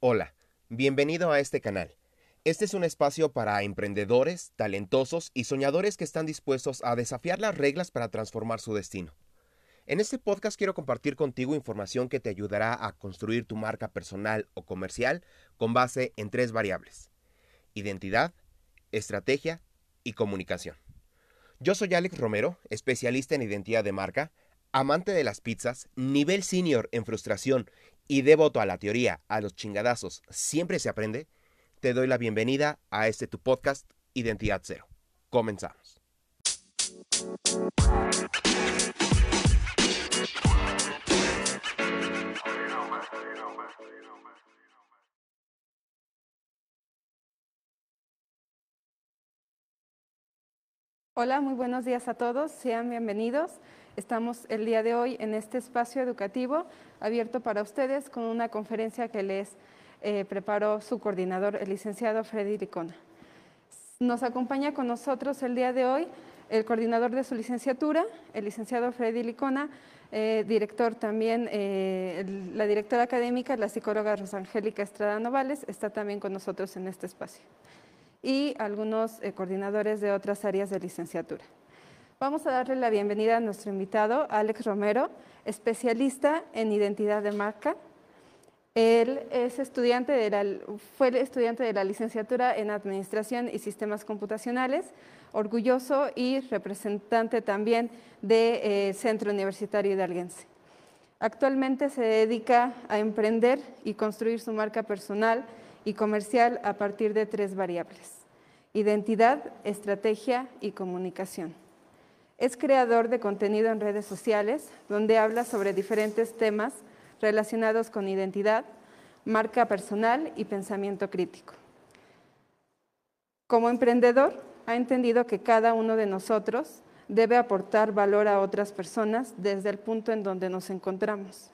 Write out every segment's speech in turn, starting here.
Hola, bienvenido a este canal. Este es un espacio para emprendedores, talentosos y soñadores que están dispuestos a desafiar las reglas para transformar su destino. En este podcast quiero compartir contigo información que te ayudará a construir tu marca personal o comercial con base en tres variables. Identidad, estrategia y comunicación. Yo soy Alex Romero, especialista en identidad de marca, amante de las pizzas, nivel senior en frustración y devoto a la teoría, a los chingadazos, siempre se aprende te doy la bienvenida a este tu podcast Identidad Cero. Comenzamos. Hola, muy buenos días a todos, sean bienvenidos. Estamos el día de hoy en este espacio educativo abierto para ustedes con una conferencia que les eh, preparó su coordinador, el licenciado Freddy Licona. Nos acompaña con nosotros el día de hoy el coordinador de su licenciatura, el licenciado Freddy Licona, eh, director también, eh, la directora académica, la psicóloga Rosangélica Estrada Novales, está también con nosotros en este espacio, y algunos coordinadores de otras áreas de licenciatura. Vamos a darle la bienvenida a nuestro invitado, Alex Romero, especialista en identidad de marca, él es estudiante de la, fue estudiante de la licenciatura en Administración y Sistemas Computacionales, orgulloso y representante también del eh, Centro Universitario Hidalguense. Actualmente se dedica a emprender y construir su marca personal y comercial a partir de tres variables, identidad, estrategia y comunicación. Es creador de contenido en redes sociales, donde habla sobre diferentes temas relacionados con identidad, marca personal y pensamiento crítico. Como emprendedor, ha entendido que cada uno de nosotros debe aportar valor a otras personas desde el punto en donde nos encontramos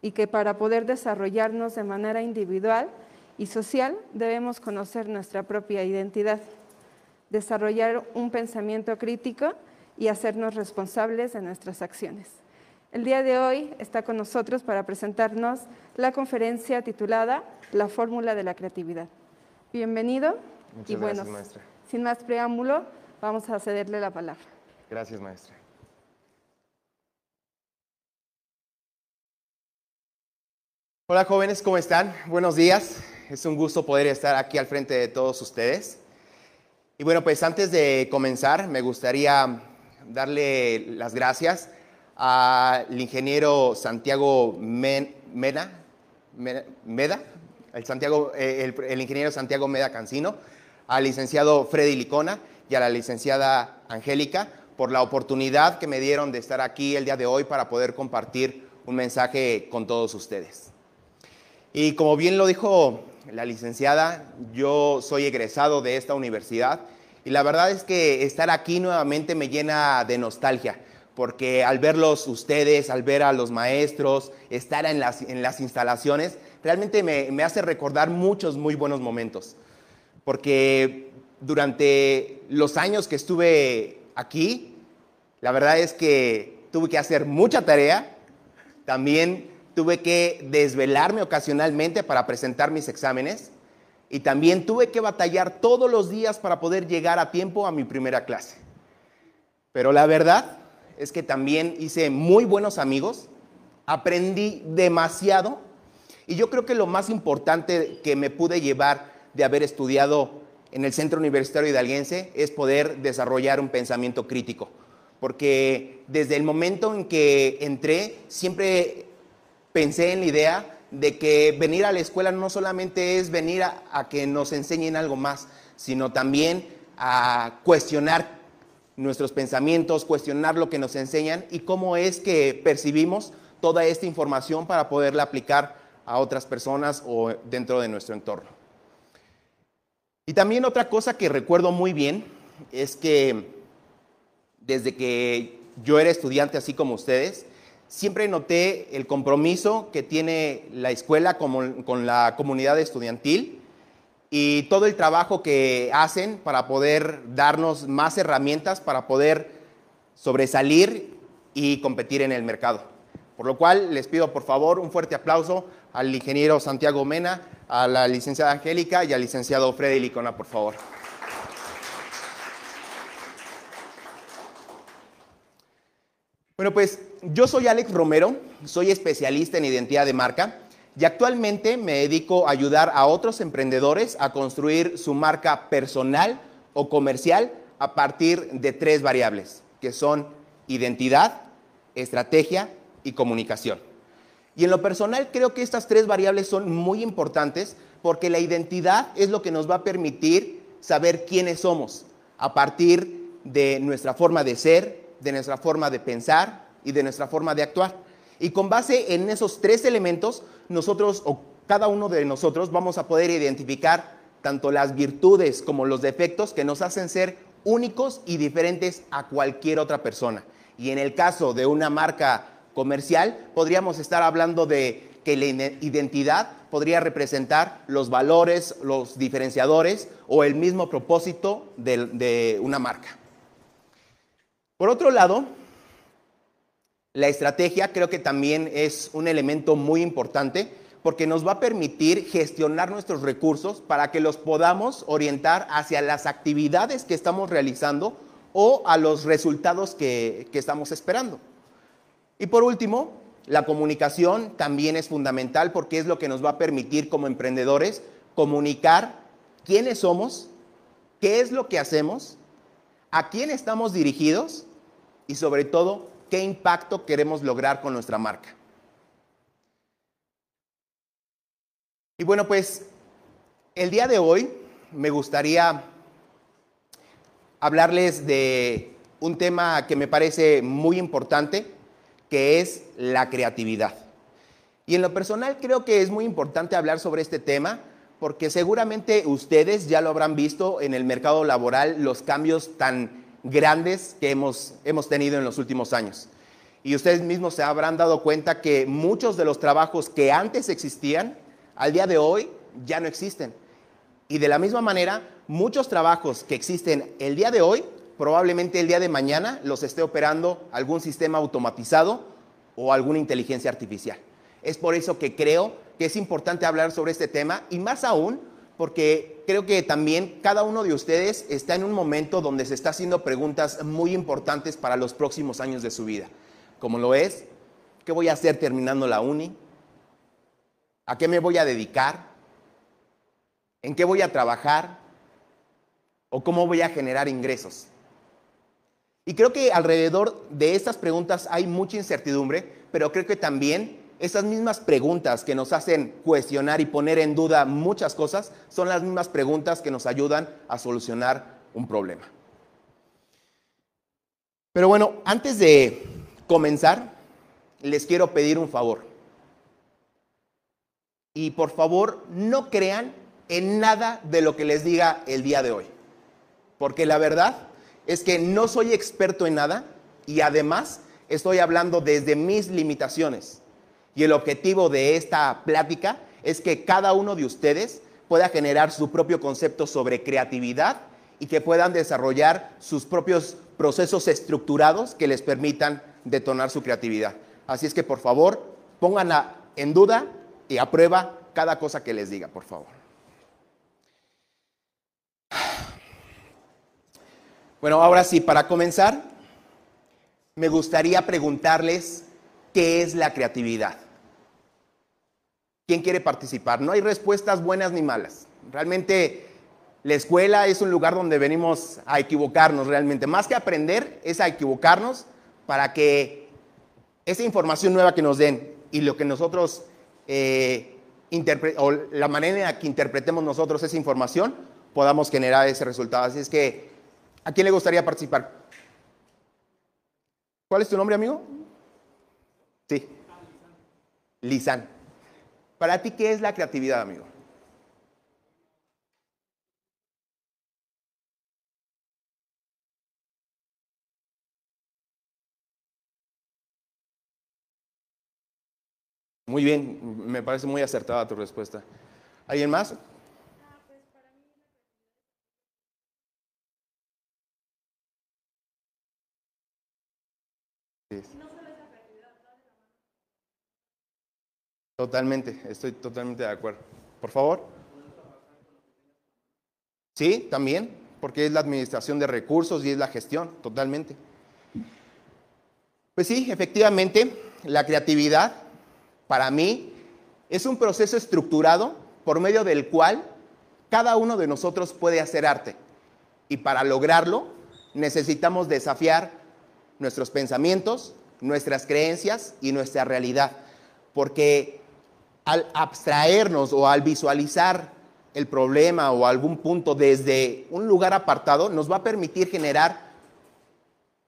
y que para poder desarrollarnos de manera individual y social debemos conocer nuestra propia identidad, desarrollar un pensamiento crítico y hacernos responsables de nuestras acciones. El día de hoy está con nosotros para presentarnos la conferencia titulada La fórmula de la creatividad. Bienvenido. Muchas y bueno, maestra. Sin más preámbulo, vamos a cederle la palabra. Gracias, maestra. Hola jóvenes, ¿cómo están? Buenos días. Es un gusto poder estar aquí al frente de todos ustedes. Y bueno, pues antes de comenzar, me gustaría darle las gracias al ingeniero Santiago Meda, el, Santiago, eh, el, ingeniero Santiago Meda Cancino, al licenciado Freddy Licona y a la licenciada Angélica por la oportunidad que me dieron de estar aquí el día de hoy para poder compartir un mensaje con todos ustedes. Y como bien lo dijo la licenciada, yo soy egresado de esta universidad y la verdad es que estar aquí nuevamente me llena de nostalgia porque al verlos ustedes, al ver a los maestros, estar en las, en las instalaciones, realmente me, me, hace recordar muchos muy buenos momentos. Porque durante los años que estuve aquí, la verdad es que tuve que hacer mucha tarea, también tuve que desvelarme ocasionalmente para presentar mis exámenes y también tuve que batallar todos los días para poder llegar a tiempo a mi primera clase. Pero la verdad es que también hice muy buenos amigos, aprendí demasiado y yo creo que lo más importante que me pude llevar de haber estudiado en el Centro Universitario Hidalguense es poder desarrollar un pensamiento crítico, porque desde el momento en que entré siempre pensé en la idea de que venir a la escuela no solamente es venir a, que nos enseñen algo más, sino también a cuestionar nuestros pensamientos, cuestionar lo que nos enseñan y cómo es que percibimos toda esta información para poderla aplicar a otras personas o dentro de nuestro entorno. Y también otra cosa que recuerdo muy bien es que desde que yo era estudiante así como ustedes, siempre noté el compromiso que tiene la escuela con, la comunidad estudiantil y todo el trabajo que hacen para poder darnos más herramientas para poder sobresalir y competir en el mercado. Por lo cual les pido por favor un fuerte aplauso al ingeniero Santiago Mena, a la licenciada Angélica y al licenciado Freddy Licona, por favor. Bueno, pues yo soy Alex Romero, soy especialista en identidad de marca y actualmente me dedico a ayudar a otros emprendedores a construir su marca personal o comercial a partir de tres variables, que son identidad, estrategia y comunicación. Y en lo personal creo que estas tres variables son muy importantes porque la identidad es lo que nos va a permitir saber quiénes somos a partir de nuestra forma de ser, de nuestra forma de pensar y de nuestra forma de actuar. Y con base en esos tres elementos, nosotros o cada uno de nosotros vamos a poder identificar tanto las virtudes como los defectos que nos hacen ser únicos y diferentes a cualquier otra persona. Y en el caso de una marca comercial, podríamos estar hablando de que la identidad podría representar los valores, los diferenciadores o el mismo propósito de, una marca. Por otro lado, la estrategia creo que también es un elemento muy importante porque nos va a permitir gestionar nuestros recursos para que los podamos orientar hacia las actividades que estamos realizando o a los resultados que, que estamos esperando. Y por último, la comunicación también es fundamental porque es lo que nos va a permitir como emprendedores comunicar quiénes somos, qué es lo que hacemos, a quién estamos dirigidos y sobre todo qué impacto queremos lograr con nuestra marca. Y bueno, pues el día de hoy me gustaría hablarles de un tema que me parece muy importante, que es la creatividad. Y en lo personal creo que es muy importante hablar sobre este tema porque seguramente ustedes ya lo habrán visto en el mercado laboral, los cambios tan grandes que hemos, hemos tenido en los últimos años. Y ustedes mismos se habrán dado cuenta que muchos de los trabajos que antes existían, al día de hoy ya no existen. Y de la misma manera, muchos trabajos que existen el día de hoy, probablemente el día de mañana los esté operando algún sistema automatizado o alguna inteligencia artificial. Es por eso que creo que es importante hablar sobre este tema y más aún porque creo que también cada uno de ustedes está en un momento donde se está haciendo preguntas muy importantes para los próximos años de su vida, como lo es, ¿qué voy a hacer terminando la uni? ¿A qué me voy a dedicar? ¿En qué voy a trabajar? ¿O cómo voy a generar ingresos? Y creo que alrededor de estas preguntas hay mucha incertidumbre, pero creo que también esas mismas preguntas que nos hacen cuestionar y poner en duda muchas cosas son las mismas preguntas que nos ayudan a solucionar un problema. Pero bueno, antes de comenzar, les quiero pedir un favor. Y por favor, no crean en nada de lo que les diga el día de hoy. Porque la verdad es que no soy experto en nada y además estoy hablando desde mis limitaciones. Y el objetivo de esta plática es que cada uno de ustedes pueda generar su propio concepto sobre creatividad y que puedan desarrollar sus propios procesos estructurados que les permitan detonar su creatividad. Así es que por favor, pónganla en duda y a prueba cada cosa que les diga, por favor. Bueno, ahora sí, para comenzar, me gustaría preguntarles qué es la creatividad. ¿Quién quiere participar? No hay respuestas buenas ni malas. Realmente la escuela es un lugar donde venimos a equivocarnos realmente. Más que aprender, es a equivocarnos para que esa información nueva que nos den y lo que nosotros, eh, o la manera en la que interpretemos nosotros esa información, podamos generar ese resultado. Así es que, ¿a quién le gustaría participar? ¿Cuál es tu nombre, amigo? Sí. Lisan. Para ti, ¿qué es la creatividad, amigo? Muy bien, me parece muy acertada tu respuesta. ¿Alguien más? Totalmente, estoy totalmente de acuerdo. Por favor. Sí, también, porque es la administración de recursos y es la gestión, totalmente. Pues sí, efectivamente, la creatividad para mí es un proceso estructurado por medio del cual cada uno de nosotros puede hacer arte. Y para lograrlo necesitamos desafiar nuestros pensamientos, nuestras creencias y nuestra realidad. Porque al abstraernos o al visualizar el problema o algún punto desde un lugar apartado, nos va a permitir generar,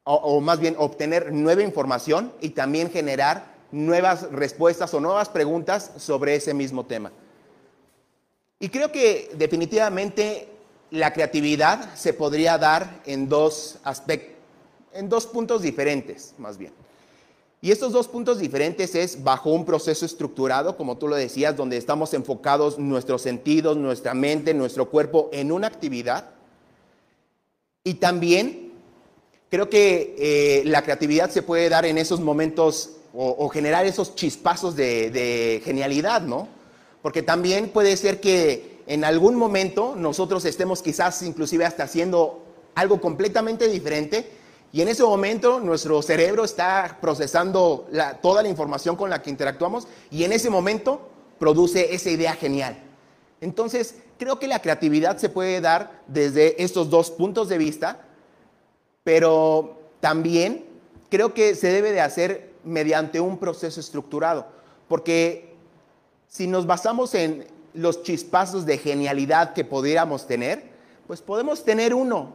o, más bien obtener nueva información y también generar nuevas respuestas o nuevas preguntas sobre ese mismo tema. Y creo que definitivamente la creatividad se podría dar en dos aspectos, en dos puntos diferentes, más bien. Y estos dos puntos diferentes es bajo un proceso estructurado, como tú lo decías, donde estamos enfocados nuestros sentidos, nuestra mente, nuestro cuerpo en una actividad. Y también creo que eh, la creatividad se puede dar en esos momentos o, generar esos chispazos de, de genialidad, ¿no? Porque también puede ser que en algún momento nosotros estemos quizás inclusive hasta haciendo algo completamente diferente y en ese momento nuestro cerebro está procesando toda la información con la que interactuamos y en ese momento produce esa idea genial. Entonces, creo que la creatividad se puede dar desde estos dos puntos de vista, pero también creo que se debe de hacer mediante un proceso estructurado, porque si nos basamos en los chispazos de genialidad que pudiéramos tener, pues podemos tener uno,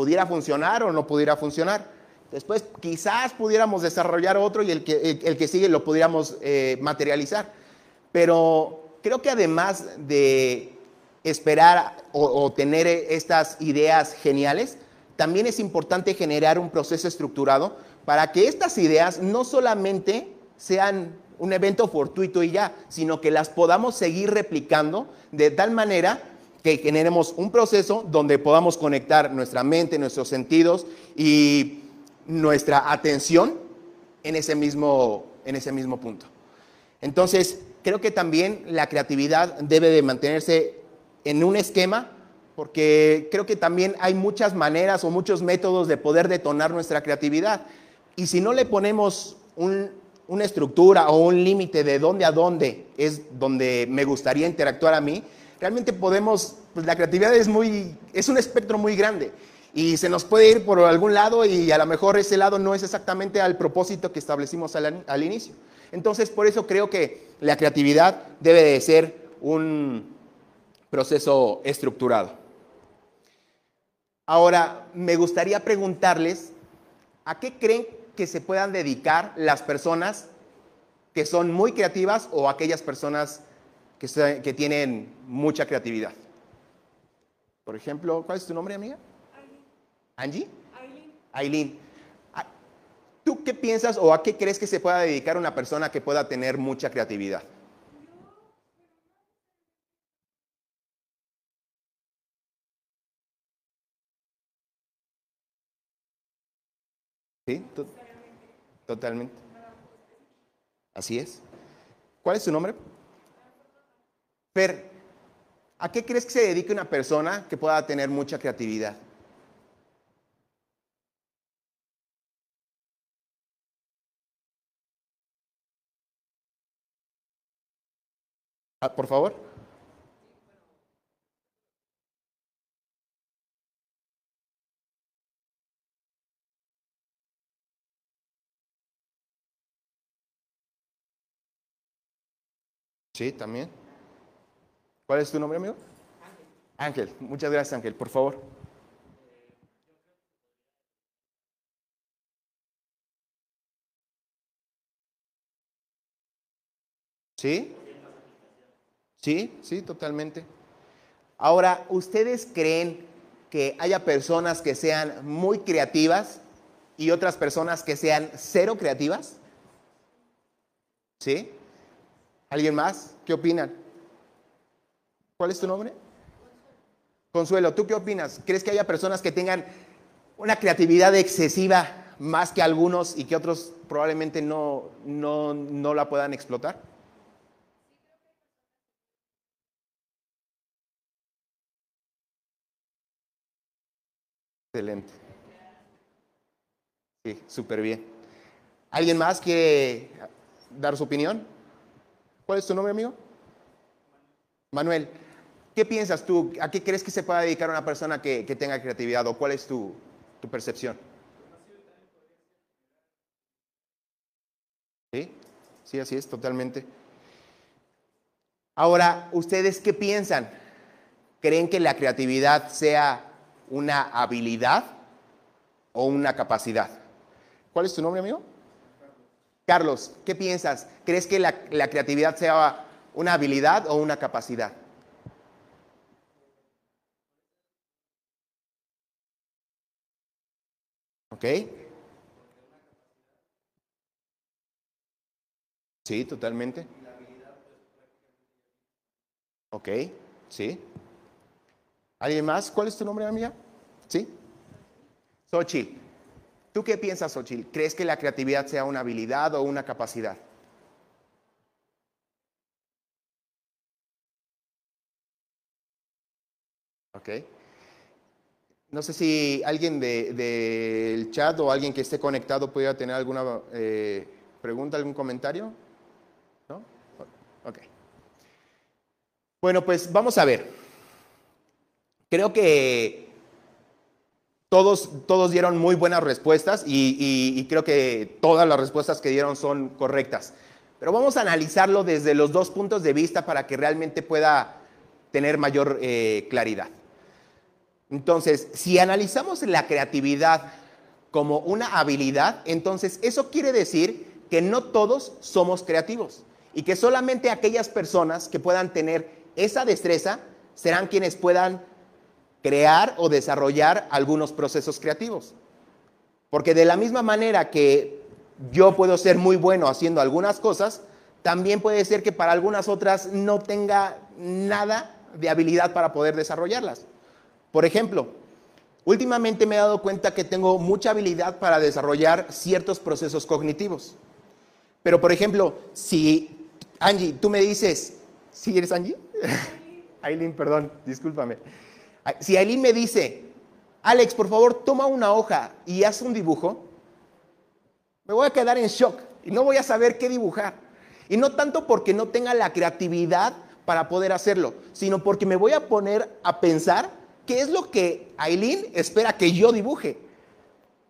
pudiera funcionar o no pudiera funcionar. Después quizás pudiéramos desarrollar otro y el que, el, que sigue lo pudiéramos eh, materializar. Pero creo que además de esperar o, o tener estas ideas geniales, también es importante generar un proceso estructurado para que estas ideas no solamente sean un evento fortuito y ya, sino que las podamos seguir replicando de tal manera que generemos un proceso donde podamos conectar nuestra mente, nuestros sentidos y nuestra atención en ese mismo, en ese mismo punto. Entonces, creo que también la creatividad debe de mantenerse en un esquema, porque creo que también hay muchas maneras o muchos métodos de poder detonar nuestra creatividad. Y si no le ponemos una estructura o un límite de dónde a dónde es donde me gustaría interactuar a mí, realmente podemos, pues la creatividad es muy, es un espectro muy grande y se nos puede ir por algún lado y a lo mejor ese lado no es exactamente al propósito que establecimos al, al inicio. Entonces, por eso creo que la creatividad debe de ser un proceso estructurado. Ahora, me gustaría preguntarles, ¿a qué creen que se puedan dedicar las personas que son muy creativas o aquellas personas que, tienen mucha creatividad. Por ejemplo, ¿cuál es tu nombre, amiga? Angie. Aileen. Aileen. Ah, ¿Tú qué piensas o a qué crees que se pueda dedicar una persona que pueda tener mucha creatividad? ¿Sí? Totalmente. Así es. ¿Cuál es tu nombre? ¿A qué crees que se dedique una persona que pueda tener mucha creatividad? Ah, por favor. Sí, también. ¿Cuál es tu nombre, amigo? Ángel. Ángel. Muchas gracias, Ángel. Por favor. ¿Sí? Sí, sí, totalmente. Ahora, ¿ustedes creen que haya personas que sean muy creativas y otras personas que sean cero creativas? ¿Sí? ¿Alguien más? ¿Qué opinan? ¿Cuál es tu nombre? Consuelo, ¿tú qué opinas? ¿Crees que haya personas que tengan una creatividad excesiva más que algunos y que otros probablemente no, no, no la puedan explotar? Excelente. Sí, súper bien. ¿Alguien más quiere dar su opinión? ¿Cuál es tu nombre, amigo? Manuel. ¿Qué piensas tú? ¿A qué crees que se pueda dedicar una persona que, que tenga creatividad o cuál es tu, tu percepción? Sí, sí, así es, totalmente. Ahora, ¿ustedes qué piensan? ¿Creen que la creatividad sea una habilidad o una capacidad? ¿Cuál es tu nombre, amigo? Carlos, ¿qué piensas? ¿Crees que la, la creatividad sea una habilidad o una capacidad? ¿Ok? Sí, totalmente. Ok, sí. ¿Alguien más? ¿Cuál es tu nombre, amiga? ¿Sí? Xochitl. ¿Tú qué piensas, Xochitl? ¿Crees que la creatividad sea una habilidad o una capacidad? Ok. No sé si alguien del de, chat o alguien que esté conectado pudiera tener alguna eh, pregunta, algún comentario. ¿No? Ok. Bueno, pues vamos a ver. Creo que todos, todos dieron muy buenas respuestas y, y, creo que todas las respuestas que dieron son correctas. Pero vamos a analizarlo desde los dos puntos de vista para que realmente pueda tener mayor eh, claridad. Entonces, si analizamos la creatividad como una habilidad, entonces eso quiere decir que no todos somos creativos y que solamente aquellas personas que puedan tener esa destreza serán quienes puedan crear o desarrollar algunos procesos creativos. Porque de la misma manera que yo puedo ser muy bueno haciendo algunas cosas, también puede ser que para algunas otras no tenga nada de habilidad para poder desarrollarlas. Por ejemplo, últimamente me he dado cuenta que tengo mucha habilidad para desarrollar ciertos procesos cognitivos. Pero, por ejemplo, si, Angie, tú me dices, ¿sí eres Angie? Aileen, perdón, discúlpame. Si Aileen me dice, Alex, por favor, toma una hoja y haz un dibujo, me voy a quedar en shock y no voy a saber qué dibujar. Y no tanto porque no tenga la creatividad para poder hacerlo, sino porque me voy a poner a pensar qué es lo que Aileen espera que yo dibuje.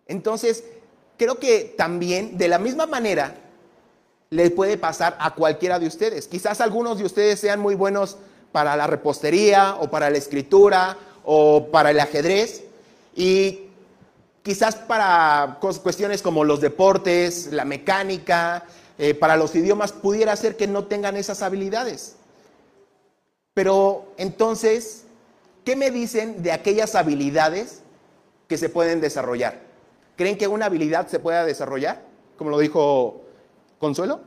Entonces, creo que también, de la misma manera, le puede pasar a cualquiera de ustedes. Quizás algunos de ustedes sean muy buenos para la repostería o para la escritura o para el ajedrez y quizás para cuestiones como los deportes, la mecánica, eh, para los idiomas, pudiera ser que no tengan esas habilidades. Pero entonces, ¿qué me dicen de aquellas habilidades que se pueden desarrollar? ¿Creen que una habilidad se pueda desarrollar? Como lo dijo Consuelo.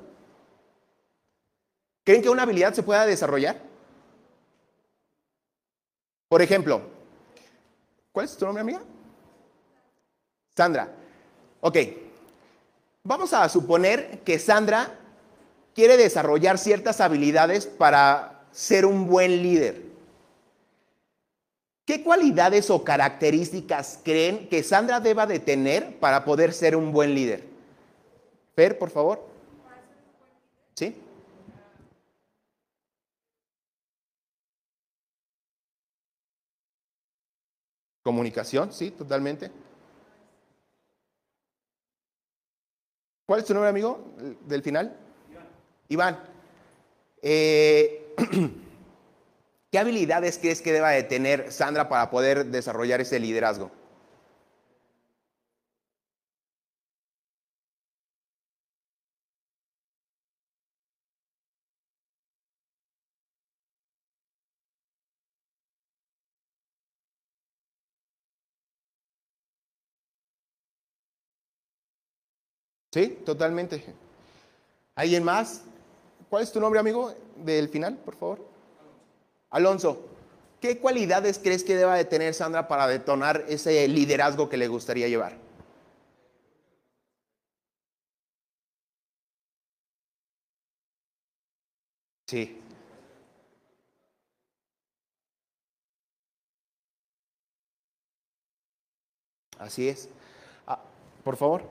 ¿Creen que una habilidad se pueda desarrollar? Por ejemplo, ¿cuál es tu nombre, amiga? Sandra. Ok. Vamos a suponer que Sandra quiere desarrollar ciertas habilidades para ser un buen líder. ¿Qué cualidades o características creen que Sandra deba de tener para poder ser un buen líder? Fer, por favor. ¿Sí? Comunicación, sí, totalmente. ¿Cuál es tu nombre, amigo, del final? Iván. Iván. Eh, ¿Qué habilidades crees que deba de tener Sandra para poder desarrollar ese liderazgo? Sí, totalmente. ¿Alguien más? ¿Cuál es tu nombre, amigo, del final, por favor? Alonso, ¿qué cualidades crees que deba de tener Sandra para detonar ese liderazgo que le gustaría llevar? Sí. Así es. Ah, por favor.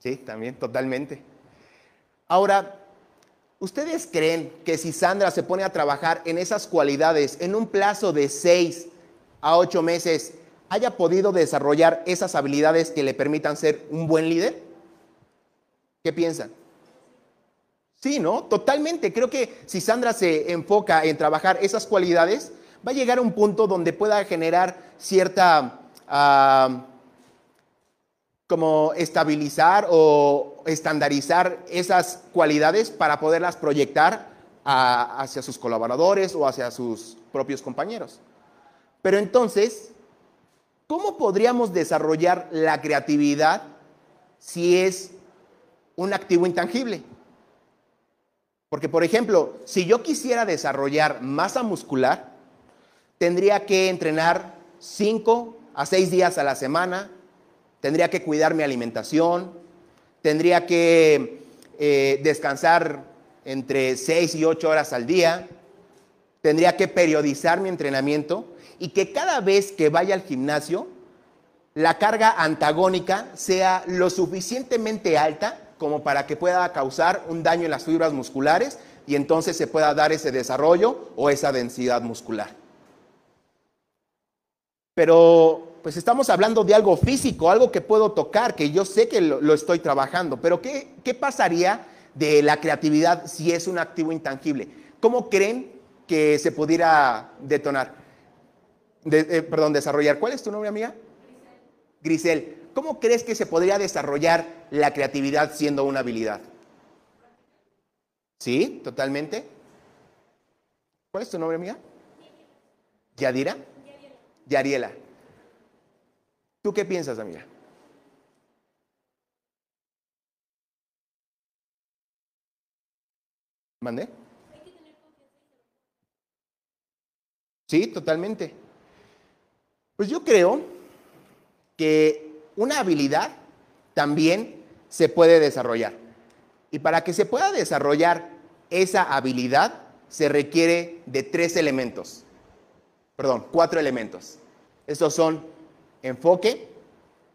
Sí, también, totalmente. Ahora, ¿ustedes creen que si Sandra se pone a trabajar en esas cualidades en un plazo de seis a ocho meses, haya podido desarrollar esas habilidades que le permitan ser un buen líder? ¿Qué piensan? Sí, ¿no? Totalmente. Creo que si Sandra se enfoca en trabajar esas cualidades, va a llegar a un punto donde pueda generar cierta como estabilizar o estandarizar esas cualidades para poderlas proyectar hacia sus colaboradores o hacia sus propios compañeros. Pero entonces, ¿cómo podríamos desarrollar la creatividad si es un activo intangible? Porque, por ejemplo, si yo quisiera desarrollar masa muscular, tendría que entrenar cinco a seis días a la semana, tendría que cuidar mi alimentación, tendría que eh, descansar entre seis y ocho horas al día, tendría que periodizar mi entrenamiento y que cada vez que vaya al gimnasio, la carga antagónica sea lo suficientemente alta como para que pueda causar un daño en las fibras musculares y entonces se pueda dar ese desarrollo o esa densidad muscular. Pero pues estamos hablando de algo físico, algo que puedo tocar, que yo sé que lo, estoy trabajando. Pero ¿qué, ¿qué, pasaría de la creatividad si es un activo intangible? ¿Cómo creen que se pudiera detonar? Eh, perdón, desarrollar. ¿Cuál es tu nombre, amiga? Grisel. ¿Cómo crees que se podría desarrollar la creatividad siendo una habilidad? ¿Sí? ¿Totalmente? ¿Cuál es tu nombre, amiga? ¿Yadira? Yariela. ¿Tú qué piensas, amiga? ¿Mandé? Sí, totalmente. Pues yo creo que una habilidad también se puede desarrollar. Y para que se pueda desarrollar esa habilidad, se requiere de tres elementos. Perdón, cuatro elementos. Estos son enfoque,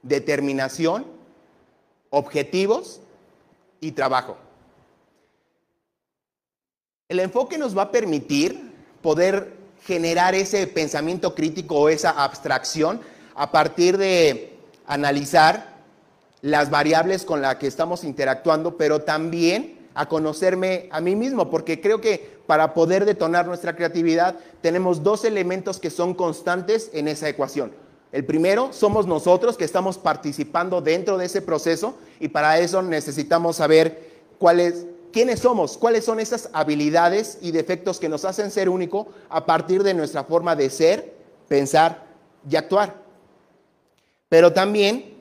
determinación, objetivos y trabajo. El enfoque nos va a permitir poder generar ese pensamiento crítico o esa abstracción a partir de analizar las variables con las que estamos interactuando, pero también a conocerme a mí mismo, porque creo que para poder detonar nuestra creatividad tenemos dos elementos que son constantes en esa ecuación. El primero somos nosotros que estamos participando dentro de ese proceso y para eso necesitamos saber cuáles, quiénes somos, cuáles son esas habilidades y defectos que nos hacen ser único a partir de nuestra forma de ser, pensar y actuar. Pero también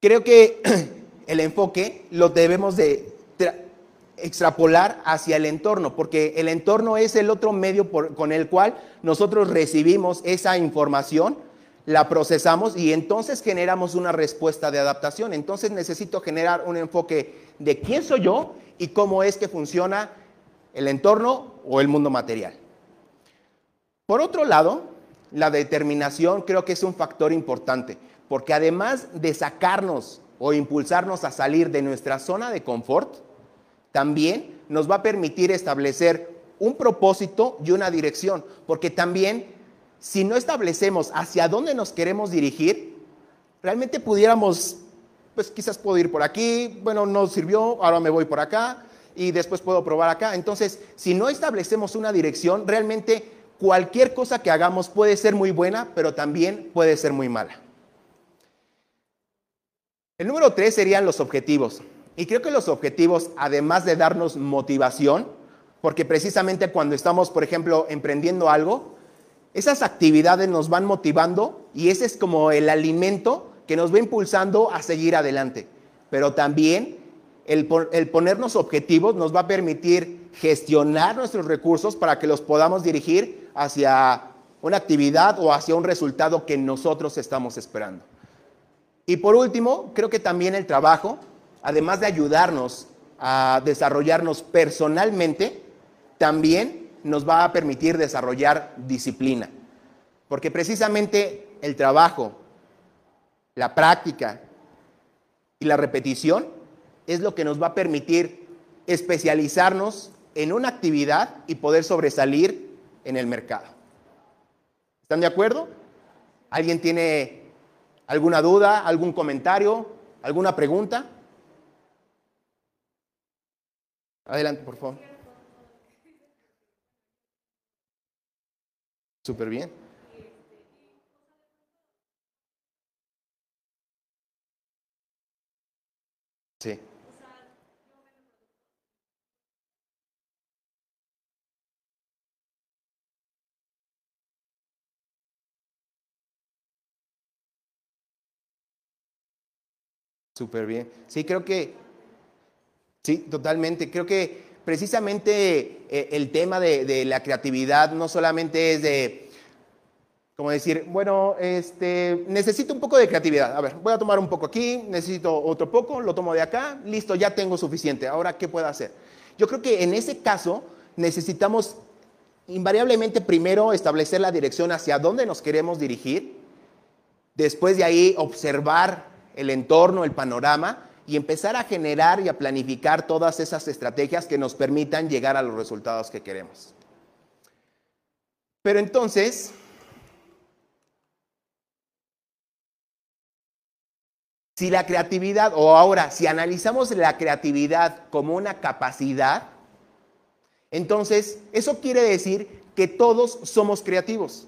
creo que el enfoque lo debemos de extrapolar hacia el entorno, porque el entorno es el otro medio con el cual nosotros recibimos esa información, la procesamos y entonces generamos una respuesta de adaptación. Entonces necesito generar un enfoque de quién soy yo y cómo es que funciona el entorno o el mundo material. Por otro lado, la determinación creo que es un factor importante, porque además de sacarnos o impulsarnos a salir de nuestra zona de confort, también nos va a permitir establecer un propósito y una dirección, porque también si no establecemos hacia dónde nos queremos dirigir, realmente pudiéramos, pues quizás puedo ir por aquí, bueno, no sirvió, ahora me voy por acá y después puedo probar acá. Entonces, si no establecemos una dirección, realmente cualquier cosa que hagamos puede ser muy buena, pero también puede ser muy mala. El número tres serían los objetivos. Y creo que los objetivos, además de darnos motivación, porque precisamente cuando estamos, por ejemplo, emprendiendo algo, esas actividades nos van motivando y ese es como el alimento que nos va impulsando a seguir adelante. Pero también el, el, ponernos objetivos nos va a permitir gestionar nuestros recursos para que los podamos dirigir hacia una actividad o hacia un resultado que nosotros estamos esperando. Y por último, creo que también el trabajo, además de ayudarnos a desarrollarnos personalmente, también nos va a permitir desarrollar disciplina. Porque precisamente el trabajo, la práctica y la repetición es lo que nos va a permitir especializarnos en una actividad y poder sobresalir en el mercado. ¿Están de acuerdo? ¿Alguien tiene alguna duda, algún comentario, alguna pregunta? Adelante, por favor. Súper bien. Sí. Súper bien. Sí, creo que, sí, totalmente. Creo que precisamente eh, el tema de, la creatividad no solamente es de, como decir, bueno, este, necesito un poco de creatividad. A ver, voy a tomar un poco aquí, necesito otro poco, lo tomo de acá, listo, ya tengo suficiente. Ahora, ¿qué puedo hacer? Yo creo que en ese caso necesitamos invariablemente primero establecer la dirección hacia dónde nos queremos dirigir, después de ahí observar el entorno, el panorama y empezar a generar y a planificar todas esas estrategias que nos permitan llegar a los resultados que queremos. Pero entonces, si la creatividad, o ahora, si analizamos la creatividad como una capacidad, entonces eso quiere decir que todos somos creativos.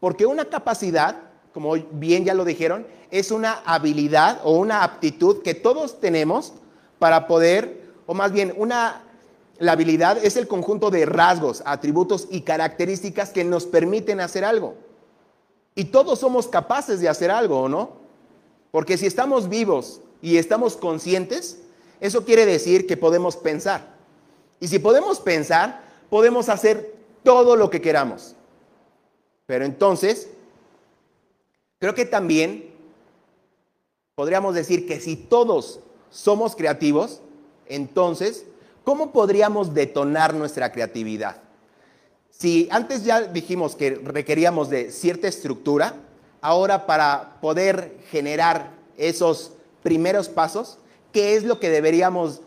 Porque una capacidad como bien ya lo dijeron, es una habilidad o una aptitud que todos tenemos para poder, o más bien, una, la habilidad es el conjunto de rasgos, atributos y características que nos permiten hacer algo. Y todos somos capaces de hacer algo, ¿o no? Porque si estamos vivos y estamos conscientes, eso quiere decir que podemos pensar. Y si podemos pensar, podemos hacer todo lo que queramos. Pero entonces Creo que también podríamos decir que si todos somos creativos, entonces, ¿cómo podríamos detonar nuestra creatividad? Si antes ya dijimos que requeríamos de cierta estructura, ahora para poder generar esos primeros pasos, ¿qué es lo que deberíamos,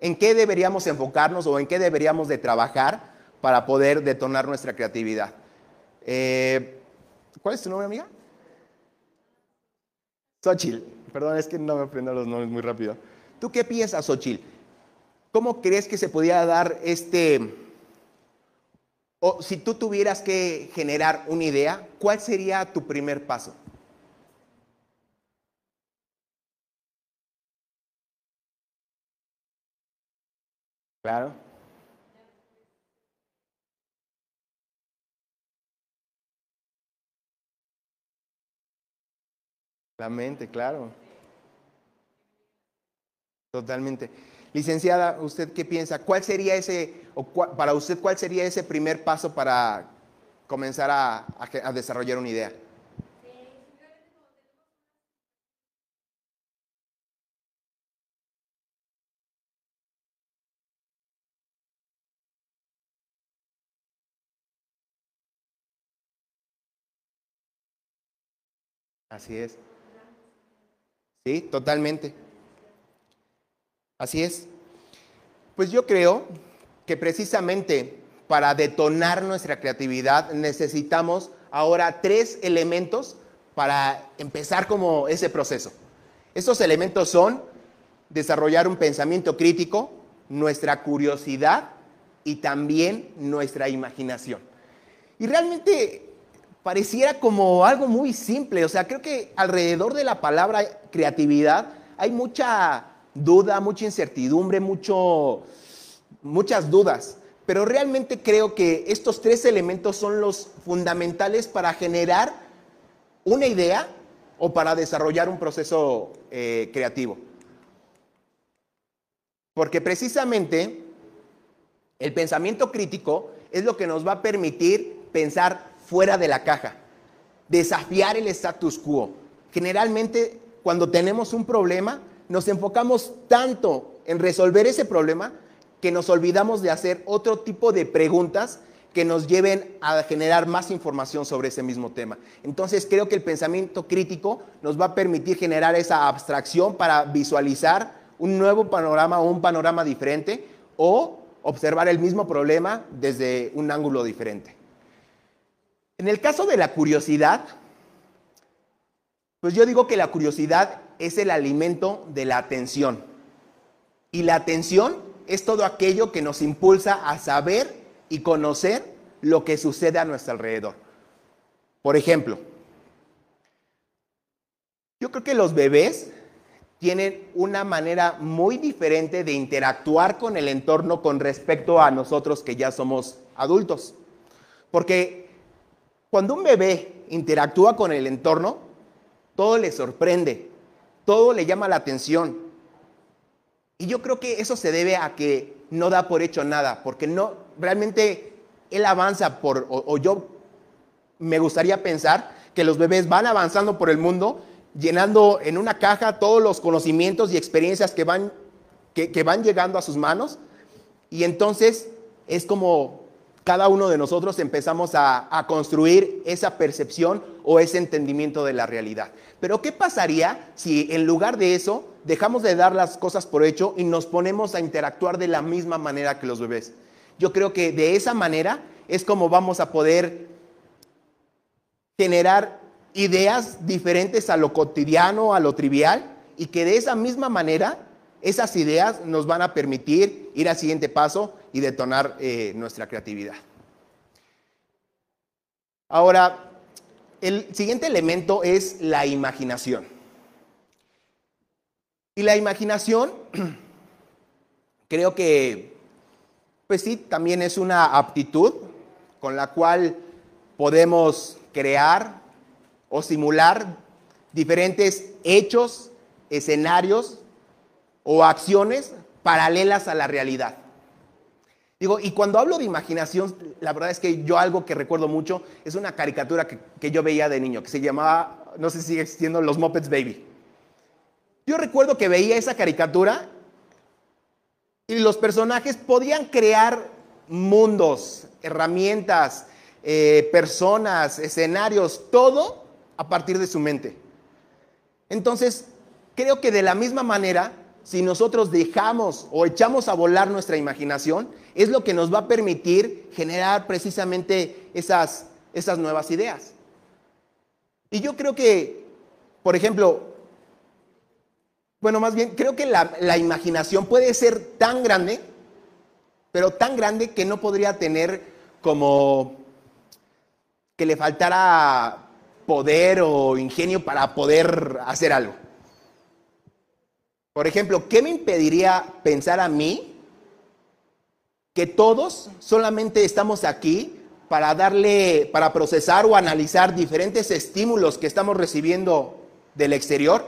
en qué deberíamos enfocarnos o en qué deberíamos de trabajar para poder detonar nuestra creatividad? Eh, ¿Cuál es tu nombre, amiga? Xochitl, perdón, es que no me aprendo los nombres muy rápido. ¿Tú qué piensas, Xochitl? ¿Cómo crees que se podía dar este, o si tú tuvieras que generar una idea, ¿cuál sería tu primer paso? Claro. La claro. Totalmente. Licenciada, ¿usted qué piensa? ¿Cuál sería ese, o para usted, cuál sería ese primer paso para comenzar a, a desarrollar una idea? Así es. Sí, totalmente. Así es. Pues yo creo que precisamente para detonar nuestra creatividad necesitamos ahora tres elementos para empezar como ese proceso. Estos elementos son desarrollar un pensamiento crítico, nuestra curiosidad y también nuestra imaginación. Y realmente pareciera como algo muy simple. O sea, creo que alrededor de la palabra creatividad hay mucha duda, mucha incertidumbre, mucho, muchas dudas. Pero realmente creo que estos tres elementos son los fundamentales para generar una idea o para desarrollar un proceso eh, creativo. Porque precisamente el pensamiento crítico es lo que nos va a permitir pensar fuera de la caja, desafiar el status quo. Generalmente, cuando tenemos un problema, nos enfocamos tanto en resolver ese problema que nos olvidamos de hacer otro tipo de preguntas que nos lleven a generar más información sobre ese mismo tema. Entonces creo que el pensamiento crítico nos va a permitir generar esa abstracción para visualizar un nuevo panorama o un panorama diferente o observar el mismo problema desde un ángulo diferente. En el caso de la curiosidad, pues yo digo que la curiosidad es el alimento de la atención. Y la atención es todo aquello que nos impulsa a saber y conocer lo que sucede a nuestro alrededor. Por ejemplo, yo creo que los bebés tienen una manera muy diferente de interactuar con el entorno con respecto a nosotros que ya somos adultos. Porque cuando un bebé interactúa con el entorno, todo le sorprende, todo le llama la atención. Y yo creo que eso se debe a que no da por hecho nada, porque no realmente él avanza por o, yo me gustaría pensar que los bebés van avanzando por el mundo llenando en una caja todos los conocimientos y experiencias que van, que, van llegando a sus manos. Y entonces es como cada uno de nosotros empezamos a, construir esa percepción o ese entendimiento de la realidad. Pero ¿qué pasaría si en lugar de eso dejamos de dar las cosas por hecho y nos ponemos a interactuar de la misma manera que los bebés? Yo creo que de esa manera es como vamos a poder generar ideas diferentes a lo cotidiano, a lo trivial, y que de esa misma manera esas ideas nos van a permitir ir al siguiente paso y detonar eh, nuestra creatividad. Ahora, el siguiente elemento es la imaginación. Y la imaginación, creo que, pues sí, también es una aptitud con la cual podemos crear, o simular diferentes hechos, escenarios o acciones paralelas a la realidad. Digo, y cuando hablo de imaginación, la verdad es que yo algo que recuerdo mucho es una caricatura que, yo veía de niño, que se llamaba, no sé si sigue existiendo, Los Muppets Baby. Yo recuerdo que veía esa caricatura y los personajes podían crear mundos, herramientas, eh, personas, escenarios, todo a partir de su mente. Entonces, creo que de la misma manera, si nosotros dejamos o echamos a volar nuestra imaginación, es lo que nos va a permitir generar precisamente esas, esas nuevas ideas. Y yo creo que, por ejemplo, bueno, más bien, creo que la, la imaginación puede ser tan grande, pero tan grande que no podría tener como que le faltara poder o ingenio para poder hacer algo. Por ejemplo, ¿qué me impediría pensar a mí que todos solamente estamos aquí para darle, para procesar o analizar diferentes estímulos que estamos recibiendo del exterior,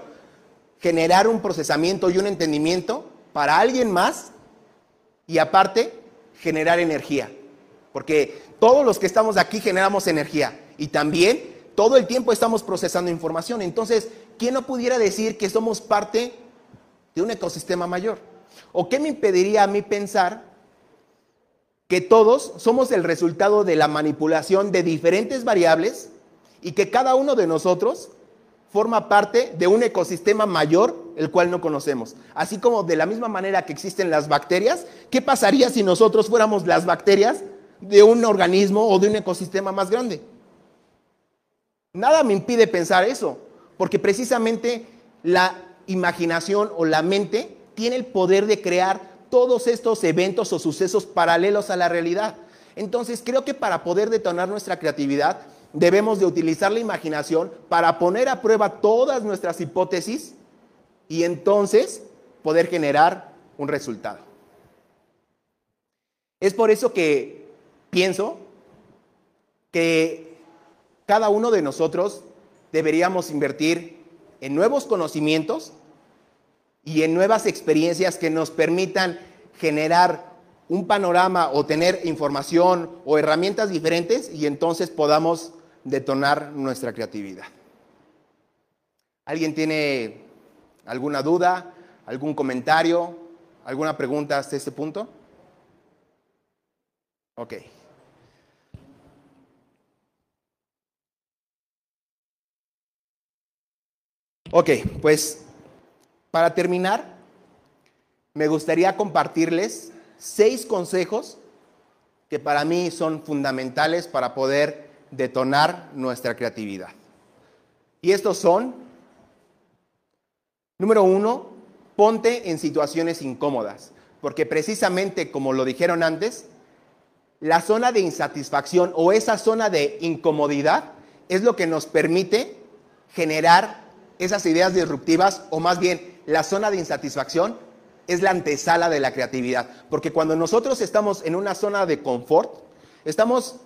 generar un procesamiento y un entendimiento para alguien más y aparte generar energía? Porque todos los que estamos aquí generamos energía y también todo el tiempo estamos procesando información. Entonces, ¿quién no pudiera decir que somos parte de un ecosistema mayor? ¿O qué me impediría a mí pensar que todos somos el resultado de la manipulación de diferentes variables y que cada uno de nosotros forma parte de un ecosistema mayor, el cual no conocemos. Así como de la misma manera que existen las bacterias, ¿qué pasaría si nosotros fuéramos las bacterias de un organismo o de un ecosistema más grande? Nada me impide pensar eso, porque precisamente la imaginación o la mente tiene el poder de crear todos estos eventos o sucesos paralelos a la realidad. Entonces creo que para poder detonar nuestra creatividad debemos de utilizar la imaginación para poner a prueba todas nuestras hipótesis y entonces poder generar un resultado. Es por eso que pienso que cada uno de nosotros deberíamos invertir en nuevos conocimientos y en nuevas experiencias que nos permitan generar un panorama o tener información o herramientas diferentes y entonces podamos detonar nuestra creatividad. ¿Alguien tiene alguna duda, algún comentario, ¿Alguna pregunta hasta este punto? Ok. Ok, pues para terminar, me gustaría compartirles seis consejos que para mí son fundamentales para poder detonar nuestra creatividad. Y estos son, número uno, ponte en situaciones incómodas, porque precisamente como lo dijeron antes, la zona de insatisfacción o esa zona de incomodidad es lo que nos permite generar esas ideas disruptivas o más bien la zona de insatisfacción es la antesala de la creatividad. Porque cuando nosotros estamos en una zona de confort, estamos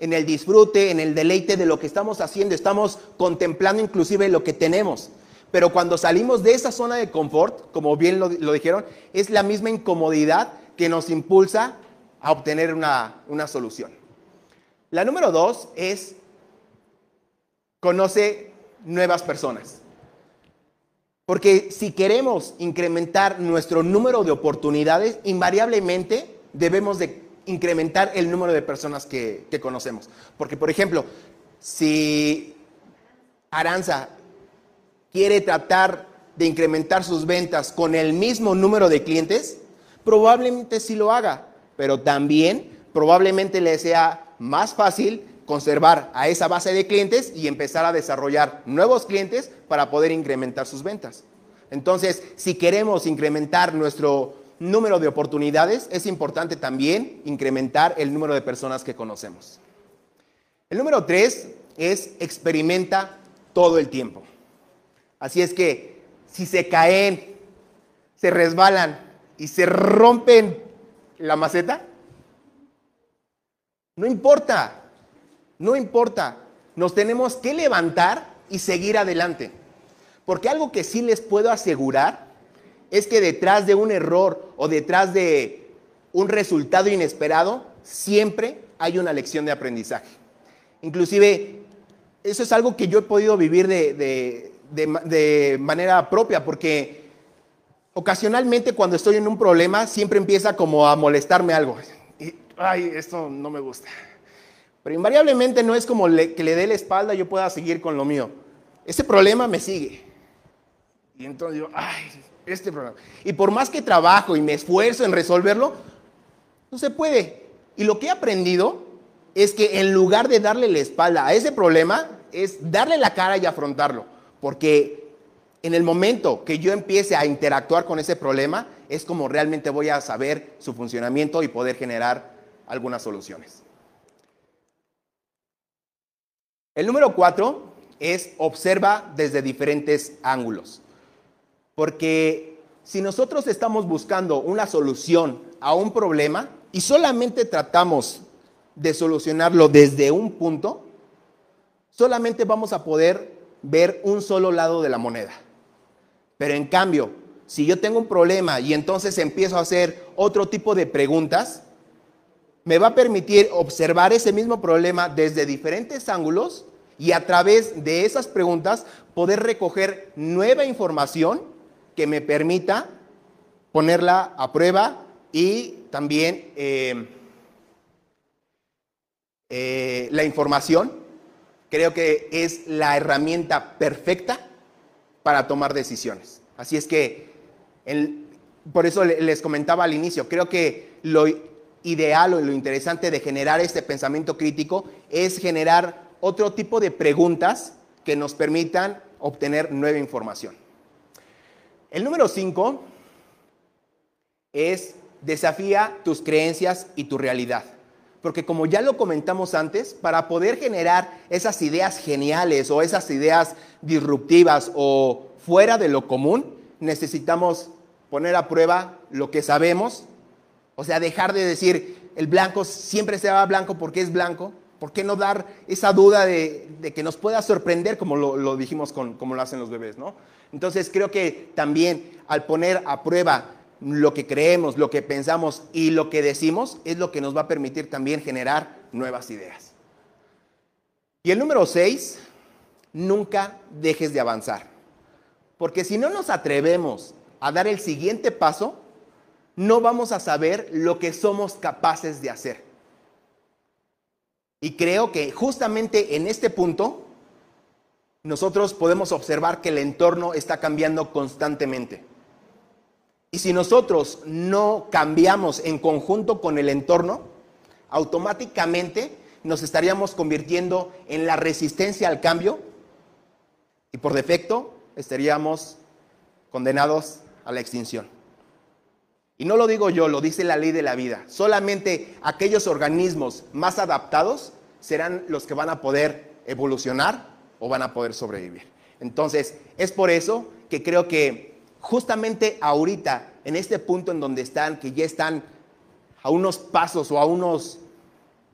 en el disfrute, en el deleite de lo que estamos haciendo, estamos contemplando inclusive lo que tenemos. Pero cuando salimos de esa zona de confort, como bien lo, dijeron, es la misma incomodidad que nos impulsa a obtener una, una solución. La número dos es conoce nuevas personas. Porque si queremos incrementar nuestro número de oportunidades, invariablemente debemos de incrementar el número de personas que, conocemos. Porque, por ejemplo, si Aranza quiere tratar de incrementar sus ventas con el mismo número de clientes, probablemente sí lo haga, pero también probablemente le sea más fácil conservar a esa base de clientes y empezar a desarrollar nuevos clientes para poder incrementar sus ventas. Entonces, si queremos incrementar nuestro número de oportunidades, es importante también incrementar el número de personas que conocemos. El número tres es experimenta todo el tiempo. Así es que si se caen, se resbalan y se rompen la maceta, no importa, no importa, nos tenemos que levantar y seguir adelante. Porque algo que sí les puedo asegurar es que detrás de un error o detrás de un resultado inesperado, siempre hay una lección de aprendizaje. Inclusive, eso es algo que yo he podido vivir de, manera propia, porque ocasionalmente cuando estoy en un problema, siempre empieza como a molestarme algo. Y, ay, esto no me gusta. Pero invariablemente no es como que le dé la espalda y yo pueda seguir con lo mío. Ese problema me sigue. Y entonces digo, ay, este problema. Y por más que trabajo y me esfuerzo en resolverlo, no se puede. Y lo que he aprendido es que en lugar de darle la espalda a ese problema, es darle la cara y afrontarlo. Porque en el momento que yo empiece a interactuar con ese problema, es como realmente voy a saber su funcionamiento y poder generar algunas soluciones. El número cuatro es observa desde diferentes ángulos. Porque si nosotros estamos buscando una solución a un problema y solamente tratamos de solucionarlo desde un punto, solamente vamos a poder ver un solo lado de la moneda. Pero en cambio, si yo tengo un problema y entonces empiezo a hacer otro tipo de preguntas, me va a permitir observar ese mismo problema desde diferentes ángulos y a través de esas preguntas poder recoger nueva información que me permita ponerla a prueba y también eh, eh, la información. Creo que es la herramienta perfecta para tomar decisiones. Así es que, por eso les comentaba al inicio, creo que lo ideal o lo interesante de generar este pensamiento crítico es generar otro tipo de preguntas que nos permitan obtener nueva información. El número 5 es desafía tus creencias y tu realidad. Porque como ya lo comentamos antes, para poder generar esas ideas geniales o esas ideas disruptivas o fuera de lo común, necesitamos poner a prueba lo que sabemos. O sea, dejar de decir, el blanco siempre se va blanco porque es blanco, ¿Por qué no dar esa duda de, que nos pueda sorprender como lo, dijimos con, como lo hacen los bebés, ¿no? Entonces creo que también al poner a prueba lo que creemos, lo que pensamos y lo que decimos es lo que nos va a permitir también generar nuevas ideas. Y el número seis, nunca dejes de avanzar. Porque si no nos atrevemos a dar el siguiente paso, no vamos a saber lo que somos capaces de hacer. Y creo que justamente en este punto nosotros podemos observar que el entorno está cambiando constantemente. Y si nosotros no cambiamos en conjunto con el entorno, automáticamente nos estaríamos convirtiendo en la resistencia al cambio y por defecto estaríamos condenados a la extinción. Y no lo digo yo, lo dice la ley de la vida. Solamente aquellos organismos más adaptados serán los que van a poder evolucionar o van a poder sobrevivir. Entonces, es por eso que creo que justamente ahorita, en este punto en donde están, que ya están a unos pasos o a unos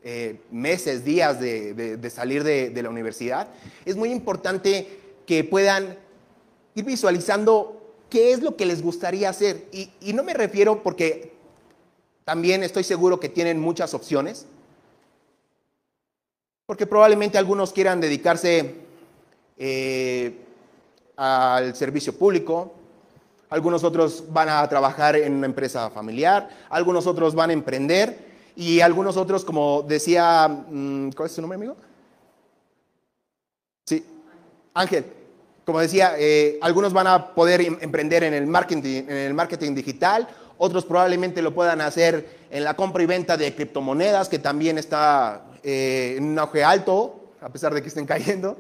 eh, meses, días de, salir de, de la universidad, es muy importante que puedan ir visualizando qué es lo que les gustaría hacer. Y, no me refiero porque también estoy seguro que tienen muchas opciones, porque probablemente algunos quieran dedicarse eh, al servicio público, algunos otros van a trabajar en una empresa familiar, algunos otros van a emprender y algunos otros, como decía, mm, ¿cuál es su nombre, amigo? Sí, Ángel. Como decía, eh, algunos van a poder em, emprender en el, marketing, en el marketing digital, otros probablemente lo puedan hacer en la compra y venta de criptomonedas, que también está eh, en un auge alto, a pesar de que estén cayendo.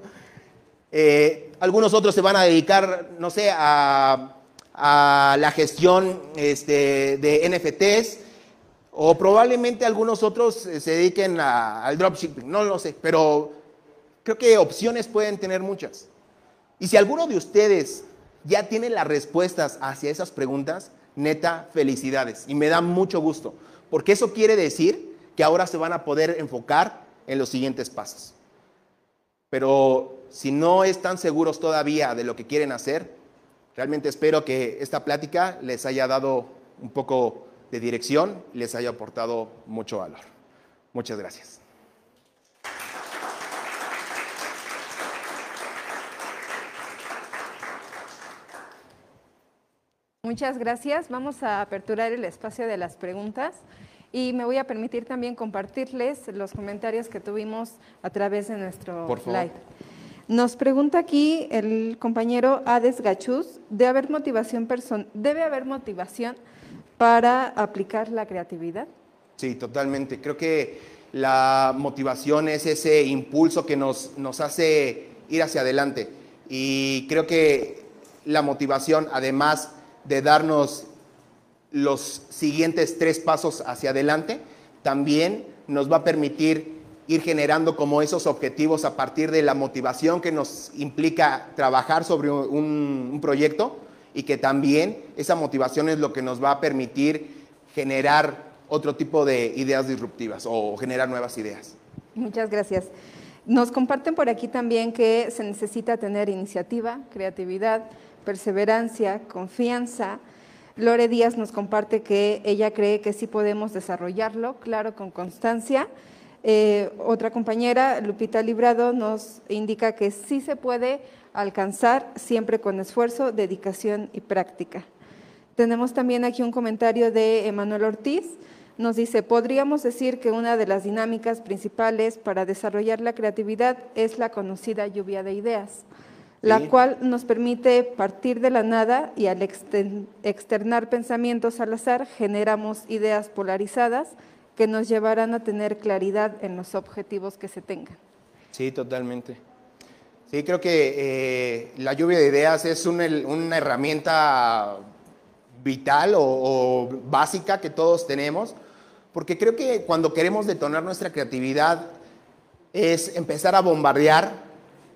Eh, algunos otros se van a dedicar, no sé, a, la gestión este, de NFTs, o probablemente algunos otros se dediquen al dropshipping, no lo sé, pero creo que opciones pueden tener muchas. Y si alguno de ustedes ya tiene las respuestas hacia esas preguntas, neta, felicidades. Y me da mucho gusto, porque eso quiere decir que ahora se van a poder enfocar en los siguientes pasos. Pero si no están seguros todavía de lo que quieren hacer, realmente espero que esta plática les haya dado un poco de dirección, les haya aportado mucho valor. Muchas gracias. Muchas gracias. Vamos a aperturar el espacio de las preguntas y me voy a permitir también compartirles los comentarios que tuvimos a través de nuestro live. Nos pregunta aquí el compañero Ades Gachuz, ¿debe haber motivación, ¿debe haber motivación para aplicar la creatividad? Sí, totalmente. Creo que la motivación es ese impulso que nos, nos hace ir hacia adelante. Y creo que la motivación, además de darnos los siguientes tres pasos hacia adelante, también nos va a permitir ir generando como esos objetivos a partir de la motivación que nos implica trabajar sobre un, proyecto y que también esa motivación es lo que nos va a permitir generar otro tipo de ideas disruptivas o generar nuevas ideas. Muchas gracias. Nos comparten por aquí también que se necesita tener iniciativa, creatividad, perseverancia, confianza. Lore Díaz nos comparte que ella cree que sí podemos desarrollarlo, claro, con constancia. Eh, otra compañera, Lupita Librado, nos indica que sí se puede alcanzar siempre con esfuerzo, dedicación y práctica. Tenemos también aquí un comentario de Emanuel Ortiz. Nos dice, podríamos decir que una de las dinámicas principales para desarrollar la creatividad es la conocida lluvia de ideas la cual nos permite partir de la nada y al externar pensamientos al azar generamos ideas polarizadas que nos llevarán a tener claridad en los objetivos que se tengan. Sí, totalmente. Sí, creo que eh, la lluvia de ideas es una, herramienta vital o básica que todos tenemos, porque creo que cuando queremos detonar nuestra creatividad es empezar a bombardear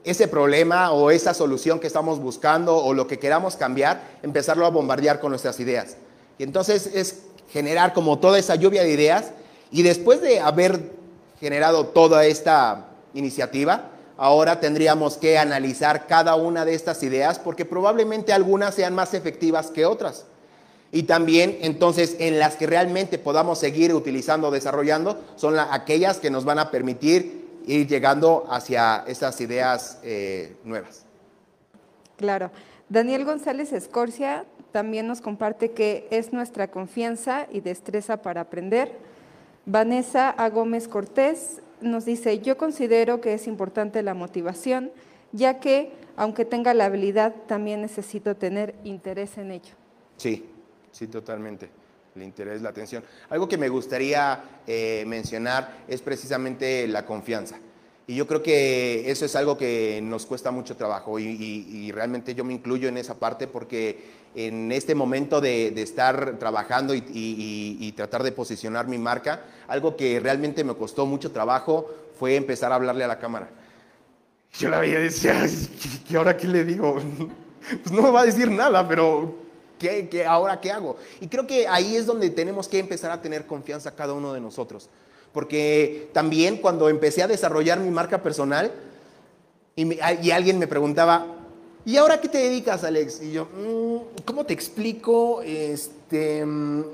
ese problema o esa solución que estamos buscando o lo que queramos cambiar, empezarlo a bombardear con nuestras ideas. Y entonces es generar como toda esa lluvia de ideas y después de haber generado toda esta iniciativa, ahora tendríamos que analizar cada una de estas ideas porque probablemente algunas sean más efectivas que otras. Y también entonces en las que realmente podamos seguir utilizando, desarrollando, son aquellas que nos van a permitir ir llegando hacia esas ideas eh, nuevas. Claro. Daniel González Escorcia también nos comparte que es nuestra confianza y destreza para aprender. Vanessa A. Gómez Cortés nos dice, yo considero que es importante la motivación, ya que aunque tenga la habilidad, también necesito tener interés en ello. Sí, sí, totalmente. El interés, la atención. Algo que me gustaría eh, mencionar es precisamente la confianza. Y yo creo que eso es algo que nos cuesta mucho trabajo y, realmente yo me incluyo en esa parte porque en este momento de, estar trabajando y, tratar de posicionar mi marca, algo que realmente me costó mucho trabajo fue empezar a hablarle a la cámara. Yo la veía y decía, ¿y ahora qué le digo? Pues no me va a decir nada, pero ¿qué, ahora qué hago? Y creo que ahí es donde tenemos que empezar a tener confianza cada uno de nosotros. Porque también cuando empecé a desarrollar mi marca personal y, alguien me preguntaba, ¿y ahora qué te dedicas, Alex? Y yo, mm, ¿cómo te explico? Este, mm",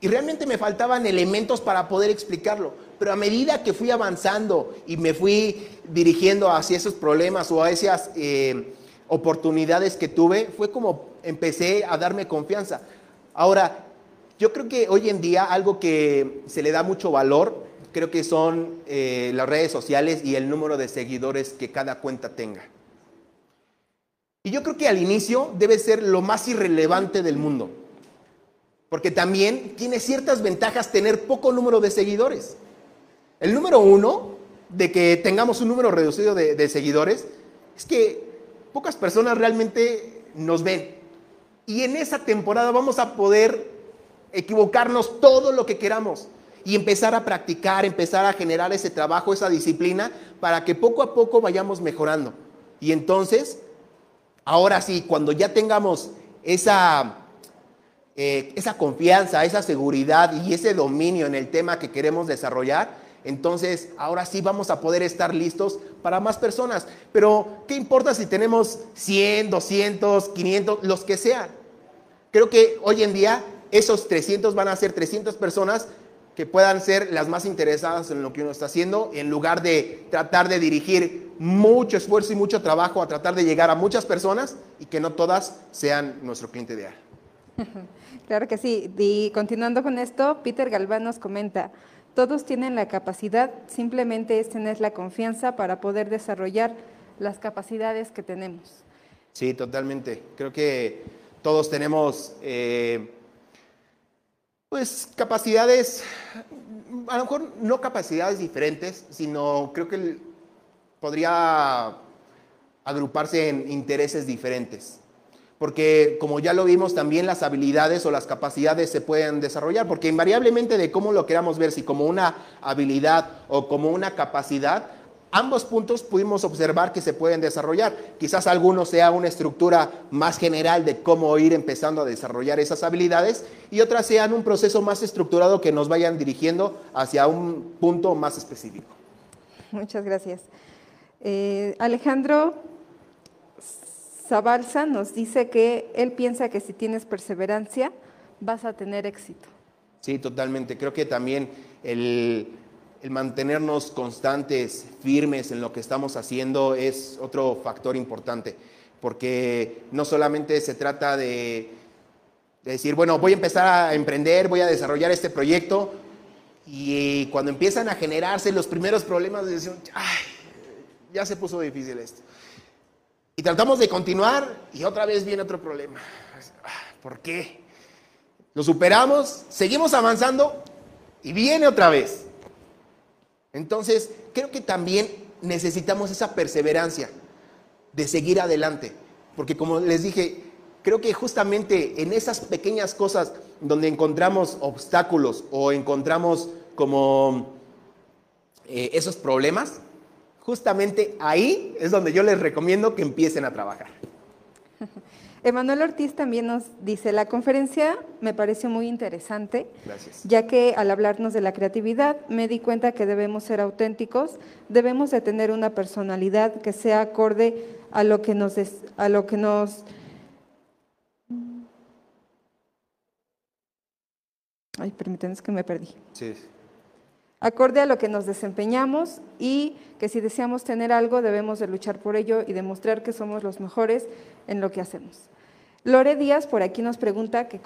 y realmente me faltaban elementos para poder explicarlo. Pero a medida que fui avanzando y me fui dirigiendo hacia esos problemas o a esas eh, oportunidades que tuve, fue como empecé a darme confianza. Ahora, yo creo que hoy en día algo que se le da mucho valor, creo que son eh, las redes sociales y el número de seguidores que cada cuenta tenga. Y yo creo que al inicio debe ser lo más irrelevante del mundo, porque también tiene ciertas ventajas tener poco número de seguidores. El número uno de que tengamos un número reducido de seguidores es que pocas personas realmente nos ven. Y en esa temporada vamos a poder equivocarnos todo lo que queramos y empezar a practicar, empezar a generar ese trabajo, esa disciplina, para que poco a poco vayamos mejorando. Y entonces, ahora sí, cuando ya tengamos esa, eh, esa confianza, esa seguridad y ese dominio en el tema que queremos desarrollar, entonces ahora sí vamos a poder estar listos para más personas. Pero, ¿qué importa si tenemos 100, 200, 500, los que sean? Creo que hoy en día esos 300 van a ser 300 personas que puedan ser las más interesadas en lo que uno está haciendo, en lugar de tratar de dirigir mucho esfuerzo y mucho trabajo a tratar de llegar a muchas personas y que no todas sean nuestro cliente ideal. Claro que sí. Y continuando con esto, Peter Galván nos comenta, todos tienen la capacidad, simplemente es tener la confianza para poder desarrollar las capacidades que tenemos. Sí, totalmente. Creo que todos tenemos... Eh, pues capacidades, a lo mejor no capacidades diferentes, sino creo que podría agruparse en intereses diferentes. Porque como ya lo vimos, también las habilidades o las capacidades se pueden desarrollar, porque invariablemente de cómo lo queramos ver, si como una habilidad o como una capacidad, ambos puntos pudimos observar que se pueden desarrollar. Quizás alguno sea una estructura más general de cómo ir empezando a desarrollar esas habilidades y otras sean un proceso más estructurado que nos vayan dirigiendo hacia un punto más específico. Muchas gracias. Eh, Alejandro Zabalza nos dice que él piensa que si tienes perseverancia vas a tener éxito. Sí, totalmente. Creo que también el el mantenernos constantes, firmes en lo que estamos haciendo es otro factor importante, porque no solamente se trata de, decir, bueno, voy a empezar a emprender, voy a desarrollar este proyecto, y cuando empiezan a generarse los primeros problemas, decimos, ay, ya se puso difícil esto. Y tratamos de continuar y otra vez viene otro problema. ¿Por qué? Lo superamos, seguimos avanzando y viene otra vez. Entonces, creo que también necesitamos esa perseverancia de seguir adelante, porque como les dije, creo que justamente en esas pequeñas cosas donde encontramos obstáculos o encontramos como eh, esos problemas, justamente ahí es donde yo les recomiendo que empiecen a trabajar. Emanuel Ortiz también nos dice, la conferencia me pareció muy interesante, Gracias. ya que al hablarnos de la creatividad me di cuenta que debemos ser auténticos, debemos de tener una personalidad que sea acorde a lo que nos... a lo que nos Ay, permítanme, que me perdí. Sí. Acorde a lo que nos desempeñamos y que si deseamos tener algo debemos de luchar por ello y demostrar que somos los mejores en lo que hacemos. Lore Díaz por aquí nos pregunta que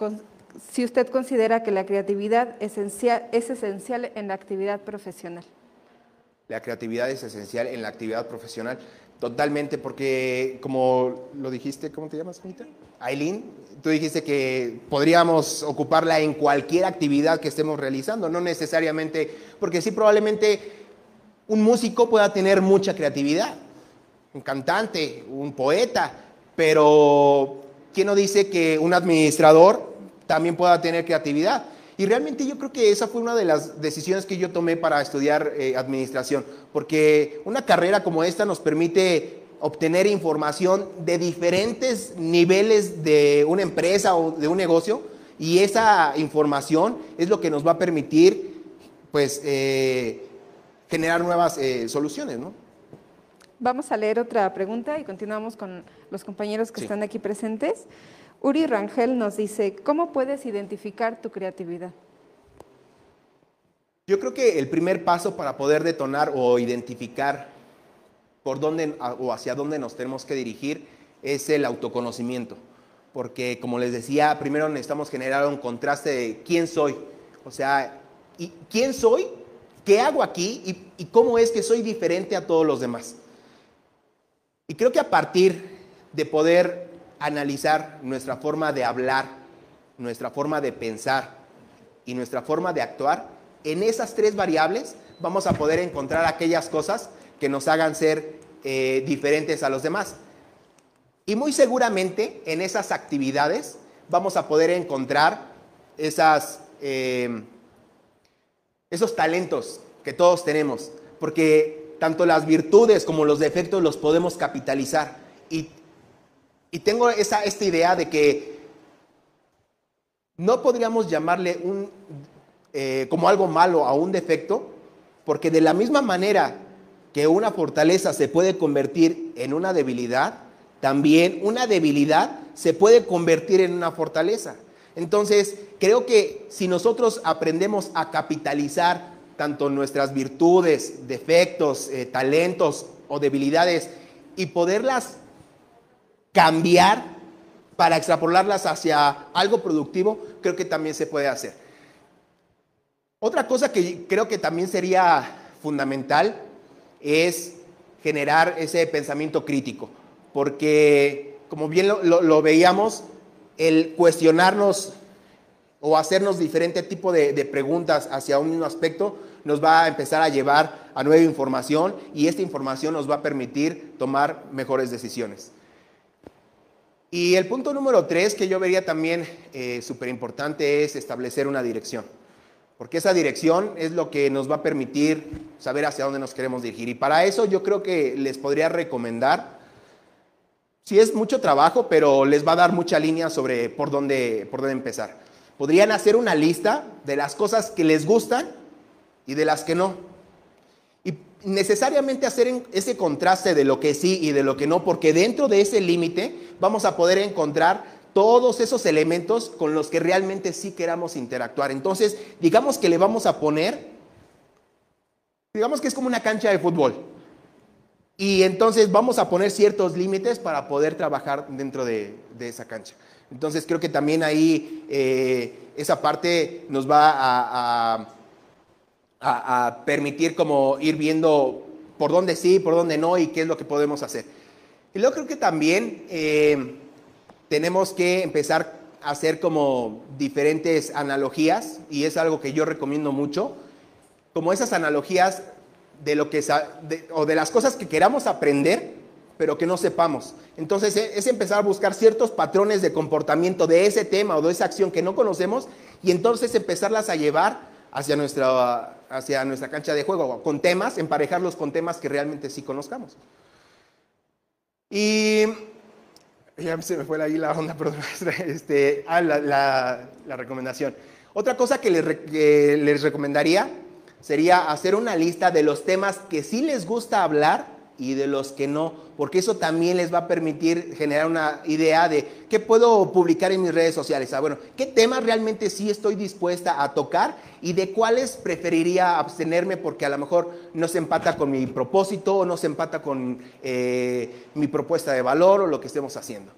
si usted considera que la creatividad es esencial en la actividad profesional. La creatividad es esencial en la actividad profesional. Totalmente, porque como lo dijiste, ¿cómo te llamas, Anita? Aileen, tú dijiste que podríamos ocuparla en cualquier actividad que estemos realizando, no necesariamente, porque sí probablemente un músico pueda tener mucha creatividad, un cantante, un poeta, pero ¿quién no dice que un administrador también pueda tener creatividad? Y realmente yo creo que esa fue una de las decisiones que yo tomé para estudiar eh, administración, porque una carrera como esta nos permite obtener información de diferentes niveles de una empresa o de un negocio y esa información es lo que nos va a permitir pues eh, generar nuevas eh, soluciones, ¿no? Vamos a leer otra pregunta y continuamos con los compañeros que están aquí presentes. Uri Rangel nos dice, ¿cómo puedes identificar tu creatividad? Yo creo que el primer paso para poder detonar o identificar por dónde o hacia dónde nos tenemos que dirigir es el autoconocimiento. Porque como les decía, primero necesitamos generar un contraste de quién soy. O sea, ¿y ¿quién soy? ¿Qué hago aquí? ¿Y, y cómo es que soy diferente a todos los demás? Y creo que a partir de poder analizar nuestra forma de hablar, nuestra forma de pensar y nuestra forma de actuar, en esas tres variables vamos a poder encontrar aquellas cosas que nos hagan ser eh, diferentes a los demás. Y muy seguramente en esas actividades vamos a poder encontrar esas, eh, esos talentos que todos tenemos, porque tanto las virtudes como los defectos los podemos capitalizar. Y y tengo esa, esta idea de que no podríamos llamarle un, eh, como algo malo a un defecto, porque de la misma manera que una fortaleza se puede convertir en una debilidad, también una debilidad se puede convertir en una fortaleza. Entonces, creo que si nosotros aprendemos a capitalizar tanto nuestras virtudes, defectos, eh, talentos o debilidades y poderlas cambiar para extrapolarlas hacia algo productivo, creo que también se puede hacer. Otra cosa que creo que también sería fundamental es generar ese pensamiento crítico, porque como bien lo, veíamos, el cuestionarnos o hacernos diferente tipo de, de, preguntas hacia un mismo aspecto nos va a empezar a llevar a nueva información y esta información nos va a permitir tomar mejores decisiones. Y el punto número tres que yo vería también eh, súper importante es establecer una dirección, porque esa dirección es lo que nos va a permitir saber hacia dónde nos queremos dirigir. Y para eso yo creo que les podría recomendar, si es mucho trabajo, pero les va a dar mucha línea sobre por dónde, por dónde empezar. Podrían hacer una lista de las cosas que les gustan y de las que no necesariamente hacer ese contraste de lo que sí y de lo que no, porque dentro de ese límite vamos a poder encontrar todos esos elementos con los que realmente sí queramos interactuar. Entonces, digamos que le vamos a poner, digamos que es como una cancha de fútbol. Y entonces vamos a poner ciertos límites para poder trabajar dentro de, esa cancha. Entonces creo que también ahí eh, esa parte nos va a, permitir como ir viendo por dónde sí, por dónde no y qué es lo que podemos hacer. Y luego creo que también eh, tenemos que empezar a hacer como diferentes analogías y es algo que yo recomiendo mucho, como esas analogías de lo que o de las cosas que queramos aprender, pero que no sepamos. Entonces e, es empezar a buscar ciertos patrones de comportamiento de ese tema o de esa acción que no conocemos y entonces empezarlas a llevar hacia nuestra, hacia nuestra cancha de juego, con temas, emparejarlos con temas que realmente sí conozcamos. Y ya se me fue ahí la onda, perdón, este, ah, la, recomendación. Otra cosa que les, que les recomendaría sería hacer una lista de los temas que sí les gusta hablar y de los que no, porque eso también les va a permitir generar una idea de qué puedo publicar en mis redes sociales. Ah, bueno, qué temas realmente sí estoy dispuesta a tocar y de cuáles preferiría abstenerme porque a lo mejor no se empata con mi propósito o no se empata con eh, mi propuesta de valor o lo que estemos haciendo.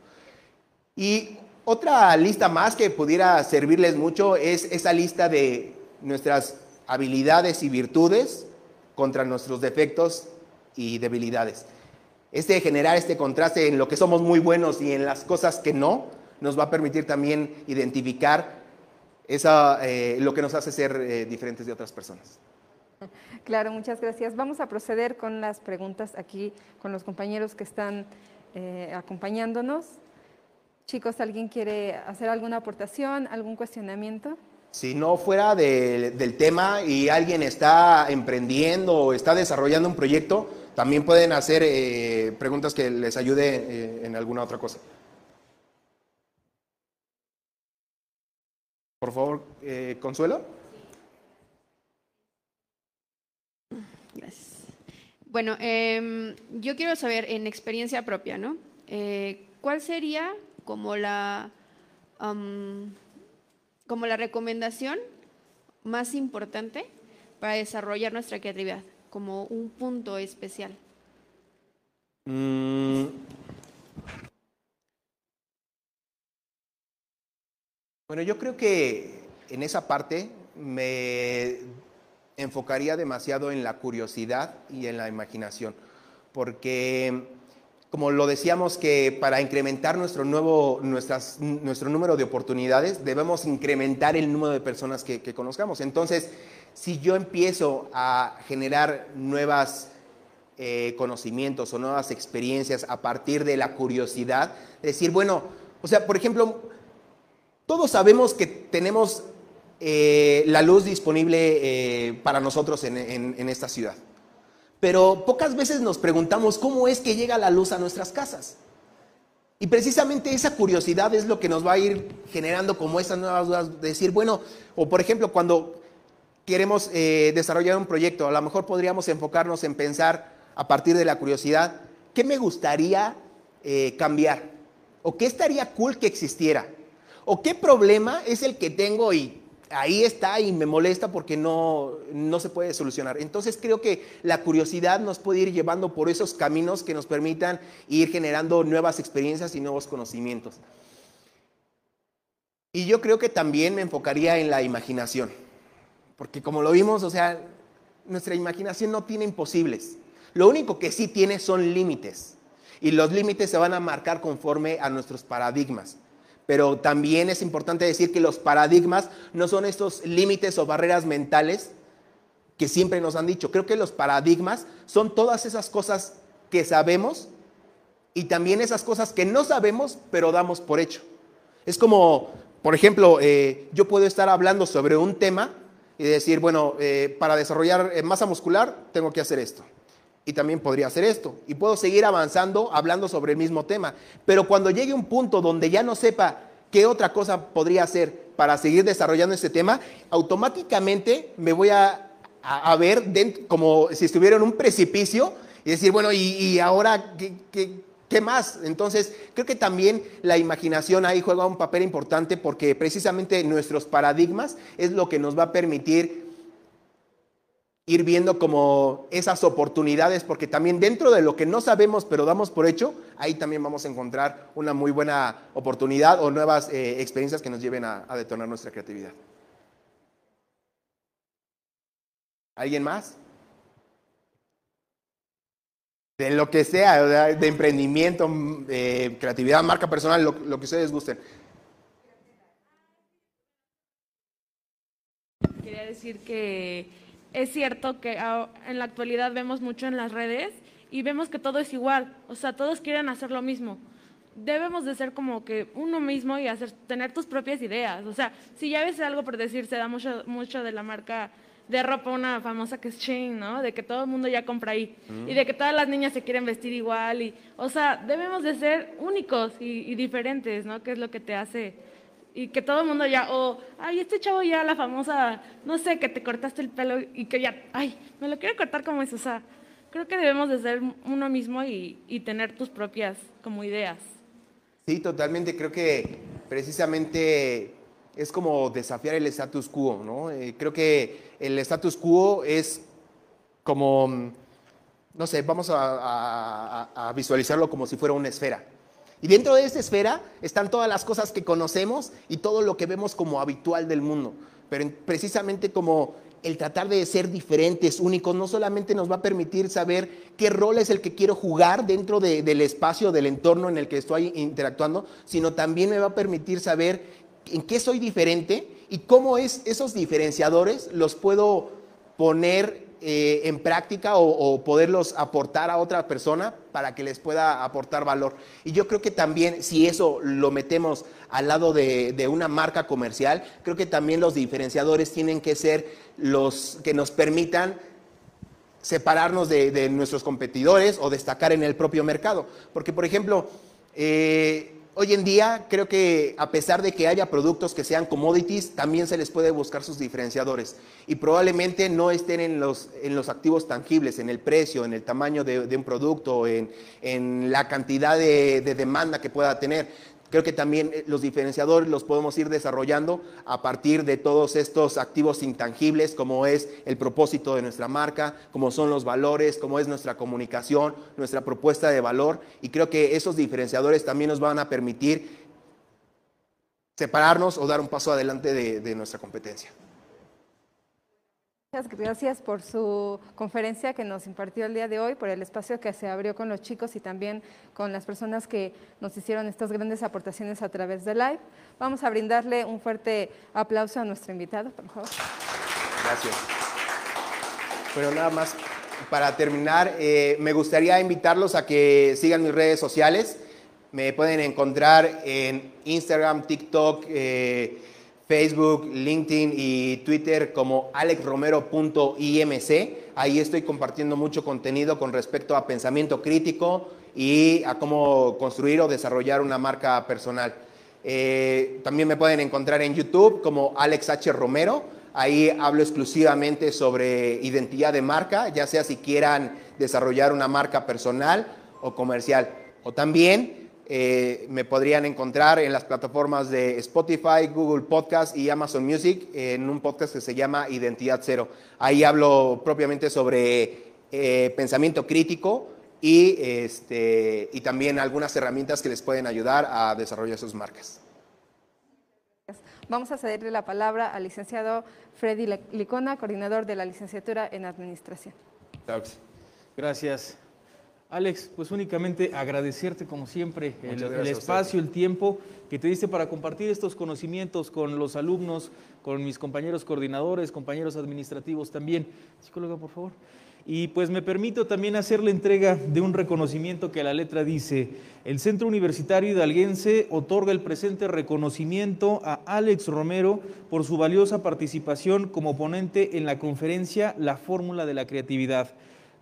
Y Otra lista más que pudiera servirles mucho es esa lista de nuestras habilidades y virtudes contra nuestros defectos y debilidades. Este generar este contraste en lo que somos muy buenos y en las cosas que no, nos va a permitir también identificar esa, eh, lo que nos hace ser eh, diferentes de otras personas. Claro, muchas gracias. Vamos a proceder con las preguntas aquí con los compañeros que están eh, acompañándonos. Chicos, ¿alguien quiere hacer alguna aportación, algún cuestionamiento? Si no fuera del tema y alguien está emprendiendo o está desarrollando un proyecto, también pueden hacer eh, preguntas que les ayude eh, en alguna otra cosa. Por favor, eh, Consuelo. Gracias. Bueno, em, yo quiero saber en experiencia propia, ¿no? ¿Cuál sería como la, como la recomendación más importante para desarrollar nuestra creatividad, como un punto especial. Mm. Bueno, yo creo que en esa parte me enfocaría demasiado en la curiosidad y en la imaginación, porque como lo decíamos, que para incrementar nuestro, nuevo, nuestras, nuestro número de oportunidades, debemos incrementar el número de personas que, conozcamos. Entonces, si yo empiezo a generar nuevos eh, conocimientos o nuevas experiencias a partir de la curiosidad, decir, bueno, o sea, por ejemplo, todos sabemos que tenemos eh, la luz disponible eh, para nosotros en esta ciudad pero pocas veces nos preguntamos cómo es que llega la luz a nuestras casas. Y precisamente esa curiosidad es lo que nos va a ir generando como esas nuevas dudas, de decir, bueno, o por ejemplo, cuando queremos eh, desarrollar un proyecto, a lo mejor podríamos enfocarnos en pensar a partir de la curiosidad, ¿qué me gustaría eh, cambiar? ¿O qué estaría cool que existiera? ¿O qué problema es el que tengo y ahí está y me molesta porque no, no se puede solucionar. Entonces creo que la curiosidad nos puede ir llevando por esos caminos que nos permitan ir generando nuevas experiencias y nuevos conocimientos. Y yo creo que también me enfocaría en la imaginación, porque como lo vimos, o sea, nuestra imaginación no tiene imposibles. Lo único que sí tiene son límites. Y los límites se van a marcar conforme a nuestros paradigmas. Pero también es importante decir que los paradigmas no son estos límites o barreras mentales que siempre nos han dicho. Creo que los paradigmas son todas esas cosas que sabemos y también esas cosas que no sabemos, pero damos por hecho. Es como, por ejemplo, eh, yo puedo estar hablando sobre un tema y decir, bueno, eh, para desarrollar eh, masa muscular tengo que hacer esto y también podría hacer esto. Y puedo seguir avanzando hablando sobre el mismo tema. Pero cuando llegue un punto donde ya no sepa qué otra cosa podría hacer para seguir desarrollando este tema, automáticamente me voy a, ver como si estuviera en un precipicio y decir, bueno, ¿y, ahora ¿qué, qué más? Entonces, creo que también la imaginación ahí juega un papel importante porque precisamente nuestros paradigmas es lo que nos va a permitir ir viendo como esas oportunidades, porque también dentro de lo que no sabemos pero damos por hecho, ahí también vamos a encontrar una muy buena oportunidad o nuevas eh, experiencias que nos lleven a, detonar nuestra creatividad. ¿Alguien más? De lo que sea, de emprendimiento, de creatividad, marca personal, lo, lo que ustedes gusten. Quería decir que es cierto que en la actualidad vemos mucho en las redes y vemos que todo es igual, o sea, todos quieren hacer lo mismo. Debemos de ser como que uno mismo y hacer, tener tus propias ideas. O sea, si ya ves algo por decir, se da mucho, mucho de la marca de ropa, una famosa que es Shein, ¿no? De que todo el mundo ya compra ahí. Mm. Y de que todas las niñas se quieren vestir igual. Y, o sea, debemos de ser únicos y, y diferentes, ¿no? Que es lo que te hace y que todo el mundo ya, o, ay, este chavo ya, la famosa, no sé, que te cortaste el pelo y que ya, ay, me lo quiero cortar como es, o sea, creo que debemos de ser uno mismo y, y tener tus propias como ideas. Sí, totalmente, creo que precisamente es como desafiar el status quo, ¿no? Eh, creo que el status quo es como, no sé, vamos a, a, a visualizarlo como si fuera una esfera. Y dentro de esta esfera están todas las cosas que conocemos y todo lo que vemos como habitual del mundo. Pero precisamente como el tratar de ser diferentes, únicos, no solamente nos va a permitir saber qué rol es el que quiero jugar dentro del espacio, del entorno en el que estoy interactuando, sino también me va a permitir saber en qué soy diferente y cómo es esos diferenciadores los puedo poner eh, en práctica o, poderlos aportar a otra persona para que les pueda aportar valor. Y yo creo que también si eso lo metemos al lado de, una marca comercial, creo que también los diferenciadores tienen que ser los que nos permitan separarnos de, nuestros competidores o destacar en el propio mercado. Porque, por ejemplo, eh, hoy en día creo que a pesar de que haya productos que sean commodities, también se les puede buscar sus diferenciadores. Y probablemente no estén en los, en los activos tangibles, en el precio, en el tamaño de, un producto, en, en la cantidad de, de demanda que pueda tener, Creo que también eh, los diferenciadores los podemos ir desarrollando a partir de todos estos activos intangibles, como es el propósito de nuestra marca, como son los valores, como es nuestra comunicación, nuestra propuesta de valor. Y creo que esos diferenciadores también nos van a permitir separarnos o dar un paso adelante de, nuestra competencia. Muchas gracias por su conferencia que nos impartió el día de hoy, por el espacio que se abrió con los chicos y también con las personas que nos hicieron estas grandes aportaciones a través de live. Vamos a brindarle un fuerte aplauso a nuestro invitado, por favor. Gracias. Bueno, nada más para terminar, eh, me gustaría invitarlos a que sigan mis redes sociales. Me pueden encontrar en Instagram, TikTok. Eh, Facebook, LinkedIn y Twitter como alexromero.imc. Ahí estoy compartiendo mucho contenido con respecto a pensamiento crítico y a cómo construir o desarrollar una marca personal. Eh, también me pueden encontrar en YouTube como Alex. Romero. Ahí hablo exclusivamente sobre identidad de marca, ya sea si quieran desarrollar una marca personal o comercial. O también eh, me podrían encontrar en las plataformas de Spotify, Google Podcast y Amazon Music en un podcast que se llama Identidad Cero. Ahí hablo propiamente sobre eh, pensamiento crítico y, este, y también algunas herramientas que les pueden ayudar a desarrollar sus marcas. Vamos a cederle la palabra al licenciado Freddy Licona, coordinador de la licenciatura en Administración. Gracias. Alex, pues únicamente agradecerte como siempre el, espacio, el tiempo que te diste para compartir estos conocimientos con los alumnos, con mis compañeros coordinadores, compañeros administrativos también. Psicóloga, por favor. Y pues me permito también hacer la entrega de un reconocimiento que la letra dice, el Centro Universitario Hidalguense otorga el presente reconocimiento a Alex Romero por su valiosa participación como ponente en la conferencia La Fórmula de la Creatividad.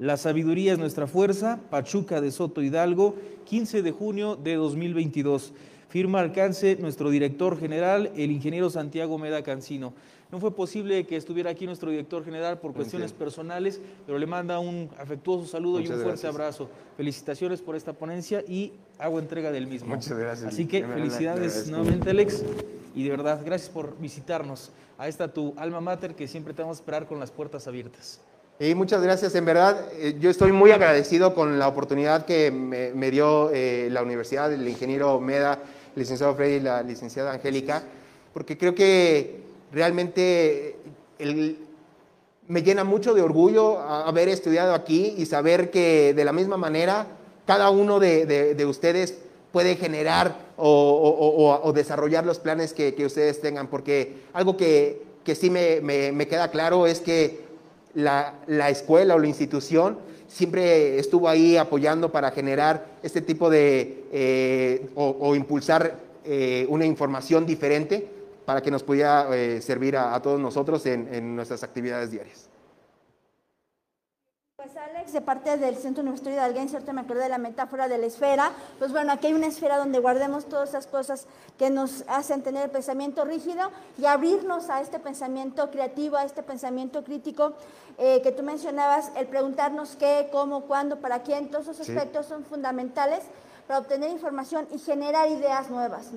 La sabiduría es nuestra fuerza, Pachuca de Soto Hidalgo, 15 de junio de 2022. Firma alcance nuestro director general, el ingeniero Santiago Meda Cancino. No fue posible que estuviera aquí nuestro director general por cuestiones personales, pero le manda un afectuoso saludo y un fuerte abrazo. Felicitaciones por esta ponencia y hago entrega del mismo. Muchas gracias. Así que felicidades nuevamente, Alex. Y de verdad, gracias por visitarnos a esta tu alma mater que siempre te vamos a esperar con las puertas abiertas. Y muchas gracias. En verdad, eh, yo estoy muy agradecido con la oportunidad que me, dio eh, la universidad, el ingeniero Meda, el licenciado Freddy y la licenciada Angélica, porque creo que realmente me llena mucho de orgullo haber estudiado aquí y saber que de la misma manera cada uno de, ustedes puede generar o, desarrollar los planes que, ustedes tengan, porque algo que, sí me queda claro es que la, escuela o la institución siempre estuvo ahí apoyando para generar este tipo de, eh, o, impulsar eh, una información diferente para que nos pudiera eh, servir a, todos nosotros en nuestras actividades diarias. Pues Alex, de parte del Centro Universitario de Alguien, cierto me acordé de la metáfora de la esfera. Pues bueno, aquí hay una esfera donde guardemos todas esas cosas que nos hacen tener el pensamiento rígido y abrirnos a este pensamiento creativo, a este pensamiento crítico eh, que tú mencionabas, el preguntarnos qué, cómo, cuándo, para quién, todos esos aspectos son fundamentales para obtener información y generar ideas nuevas.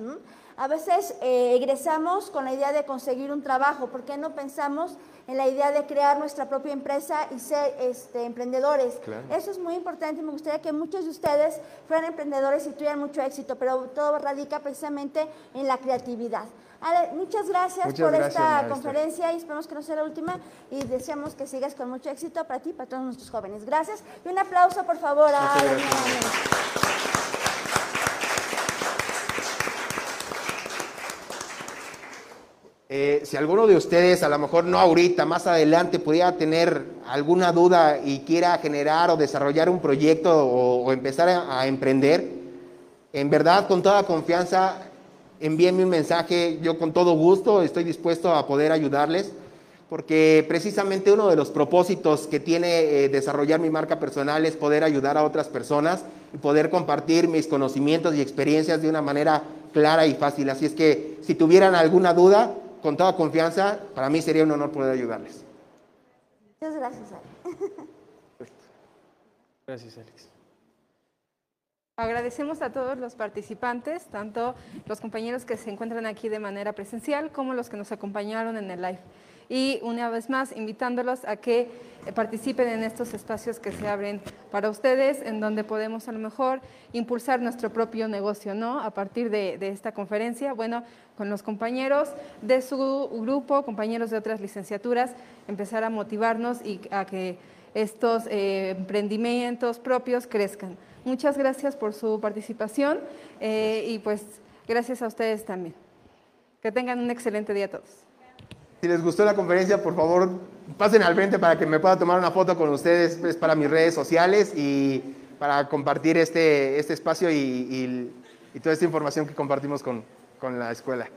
A veces eh, egresamos con la idea de conseguir un trabajo, ¿por qué no pensamos en la idea de crear nuestra propia empresa y ser este, emprendedores? Eso es muy importante, me gustaría que muchos de ustedes fueran emprendedores y tuvieran mucho éxito, pero todo radica precisamente en la creatividad. Ale, muchas gracias por esta conferencia y esperamos que no sea la última y deseamos que sigas con mucho éxito para ti y para todos nuestros jóvenes. Gracias y un aplauso por favor a Ale. Eh, si alguno de ustedes, a lo mejor no ahorita, más adelante, pudiera tener alguna duda y quiera generar o desarrollar un proyecto o, empezar a, emprender, en verdad, con toda confianza, envíenme un mensaje. Yo con todo gusto estoy dispuesto a poder ayudarles, porque precisamente uno de los propósitos que tiene eh, desarrollar mi marca personal es poder ayudar a otras personas y poder compartir mis conocimientos y experiencias de una manera clara y fácil. Así es que si tuvieran alguna duda, con toda confianza, para mí sería un honor poder ayudarles. Muchas gracias, Alex. Gracias, Alex. Agradecemos a todos los participantes, tanto los compañeros que se encuentran aquí de manera presencial como los que nos acompañaron en el live y una vez más invitándolos a que participen en estos espacios que se abren para ustedes, en donde podemos a lo mejor impulsar nuestro propio negocio, ¿no? A partir de, esta conferencia, bueno, con los compañeros de su grupo, compañeros de otras licenciaturas, empezar a motivarnos y a que estos eh, emprendimientos propios crezcan. Muchas gracias por su participación eh, y pues gracias a ustedes también. Que tengan un excelente día a todos. Si les gustó la conferencia, por favor, pasen al frente para que me pueda tomar una foto con ustedes pues, para mis redes sociales y para compartir este, este espacio y, y, toda esta información que compartimos con, con la escuela.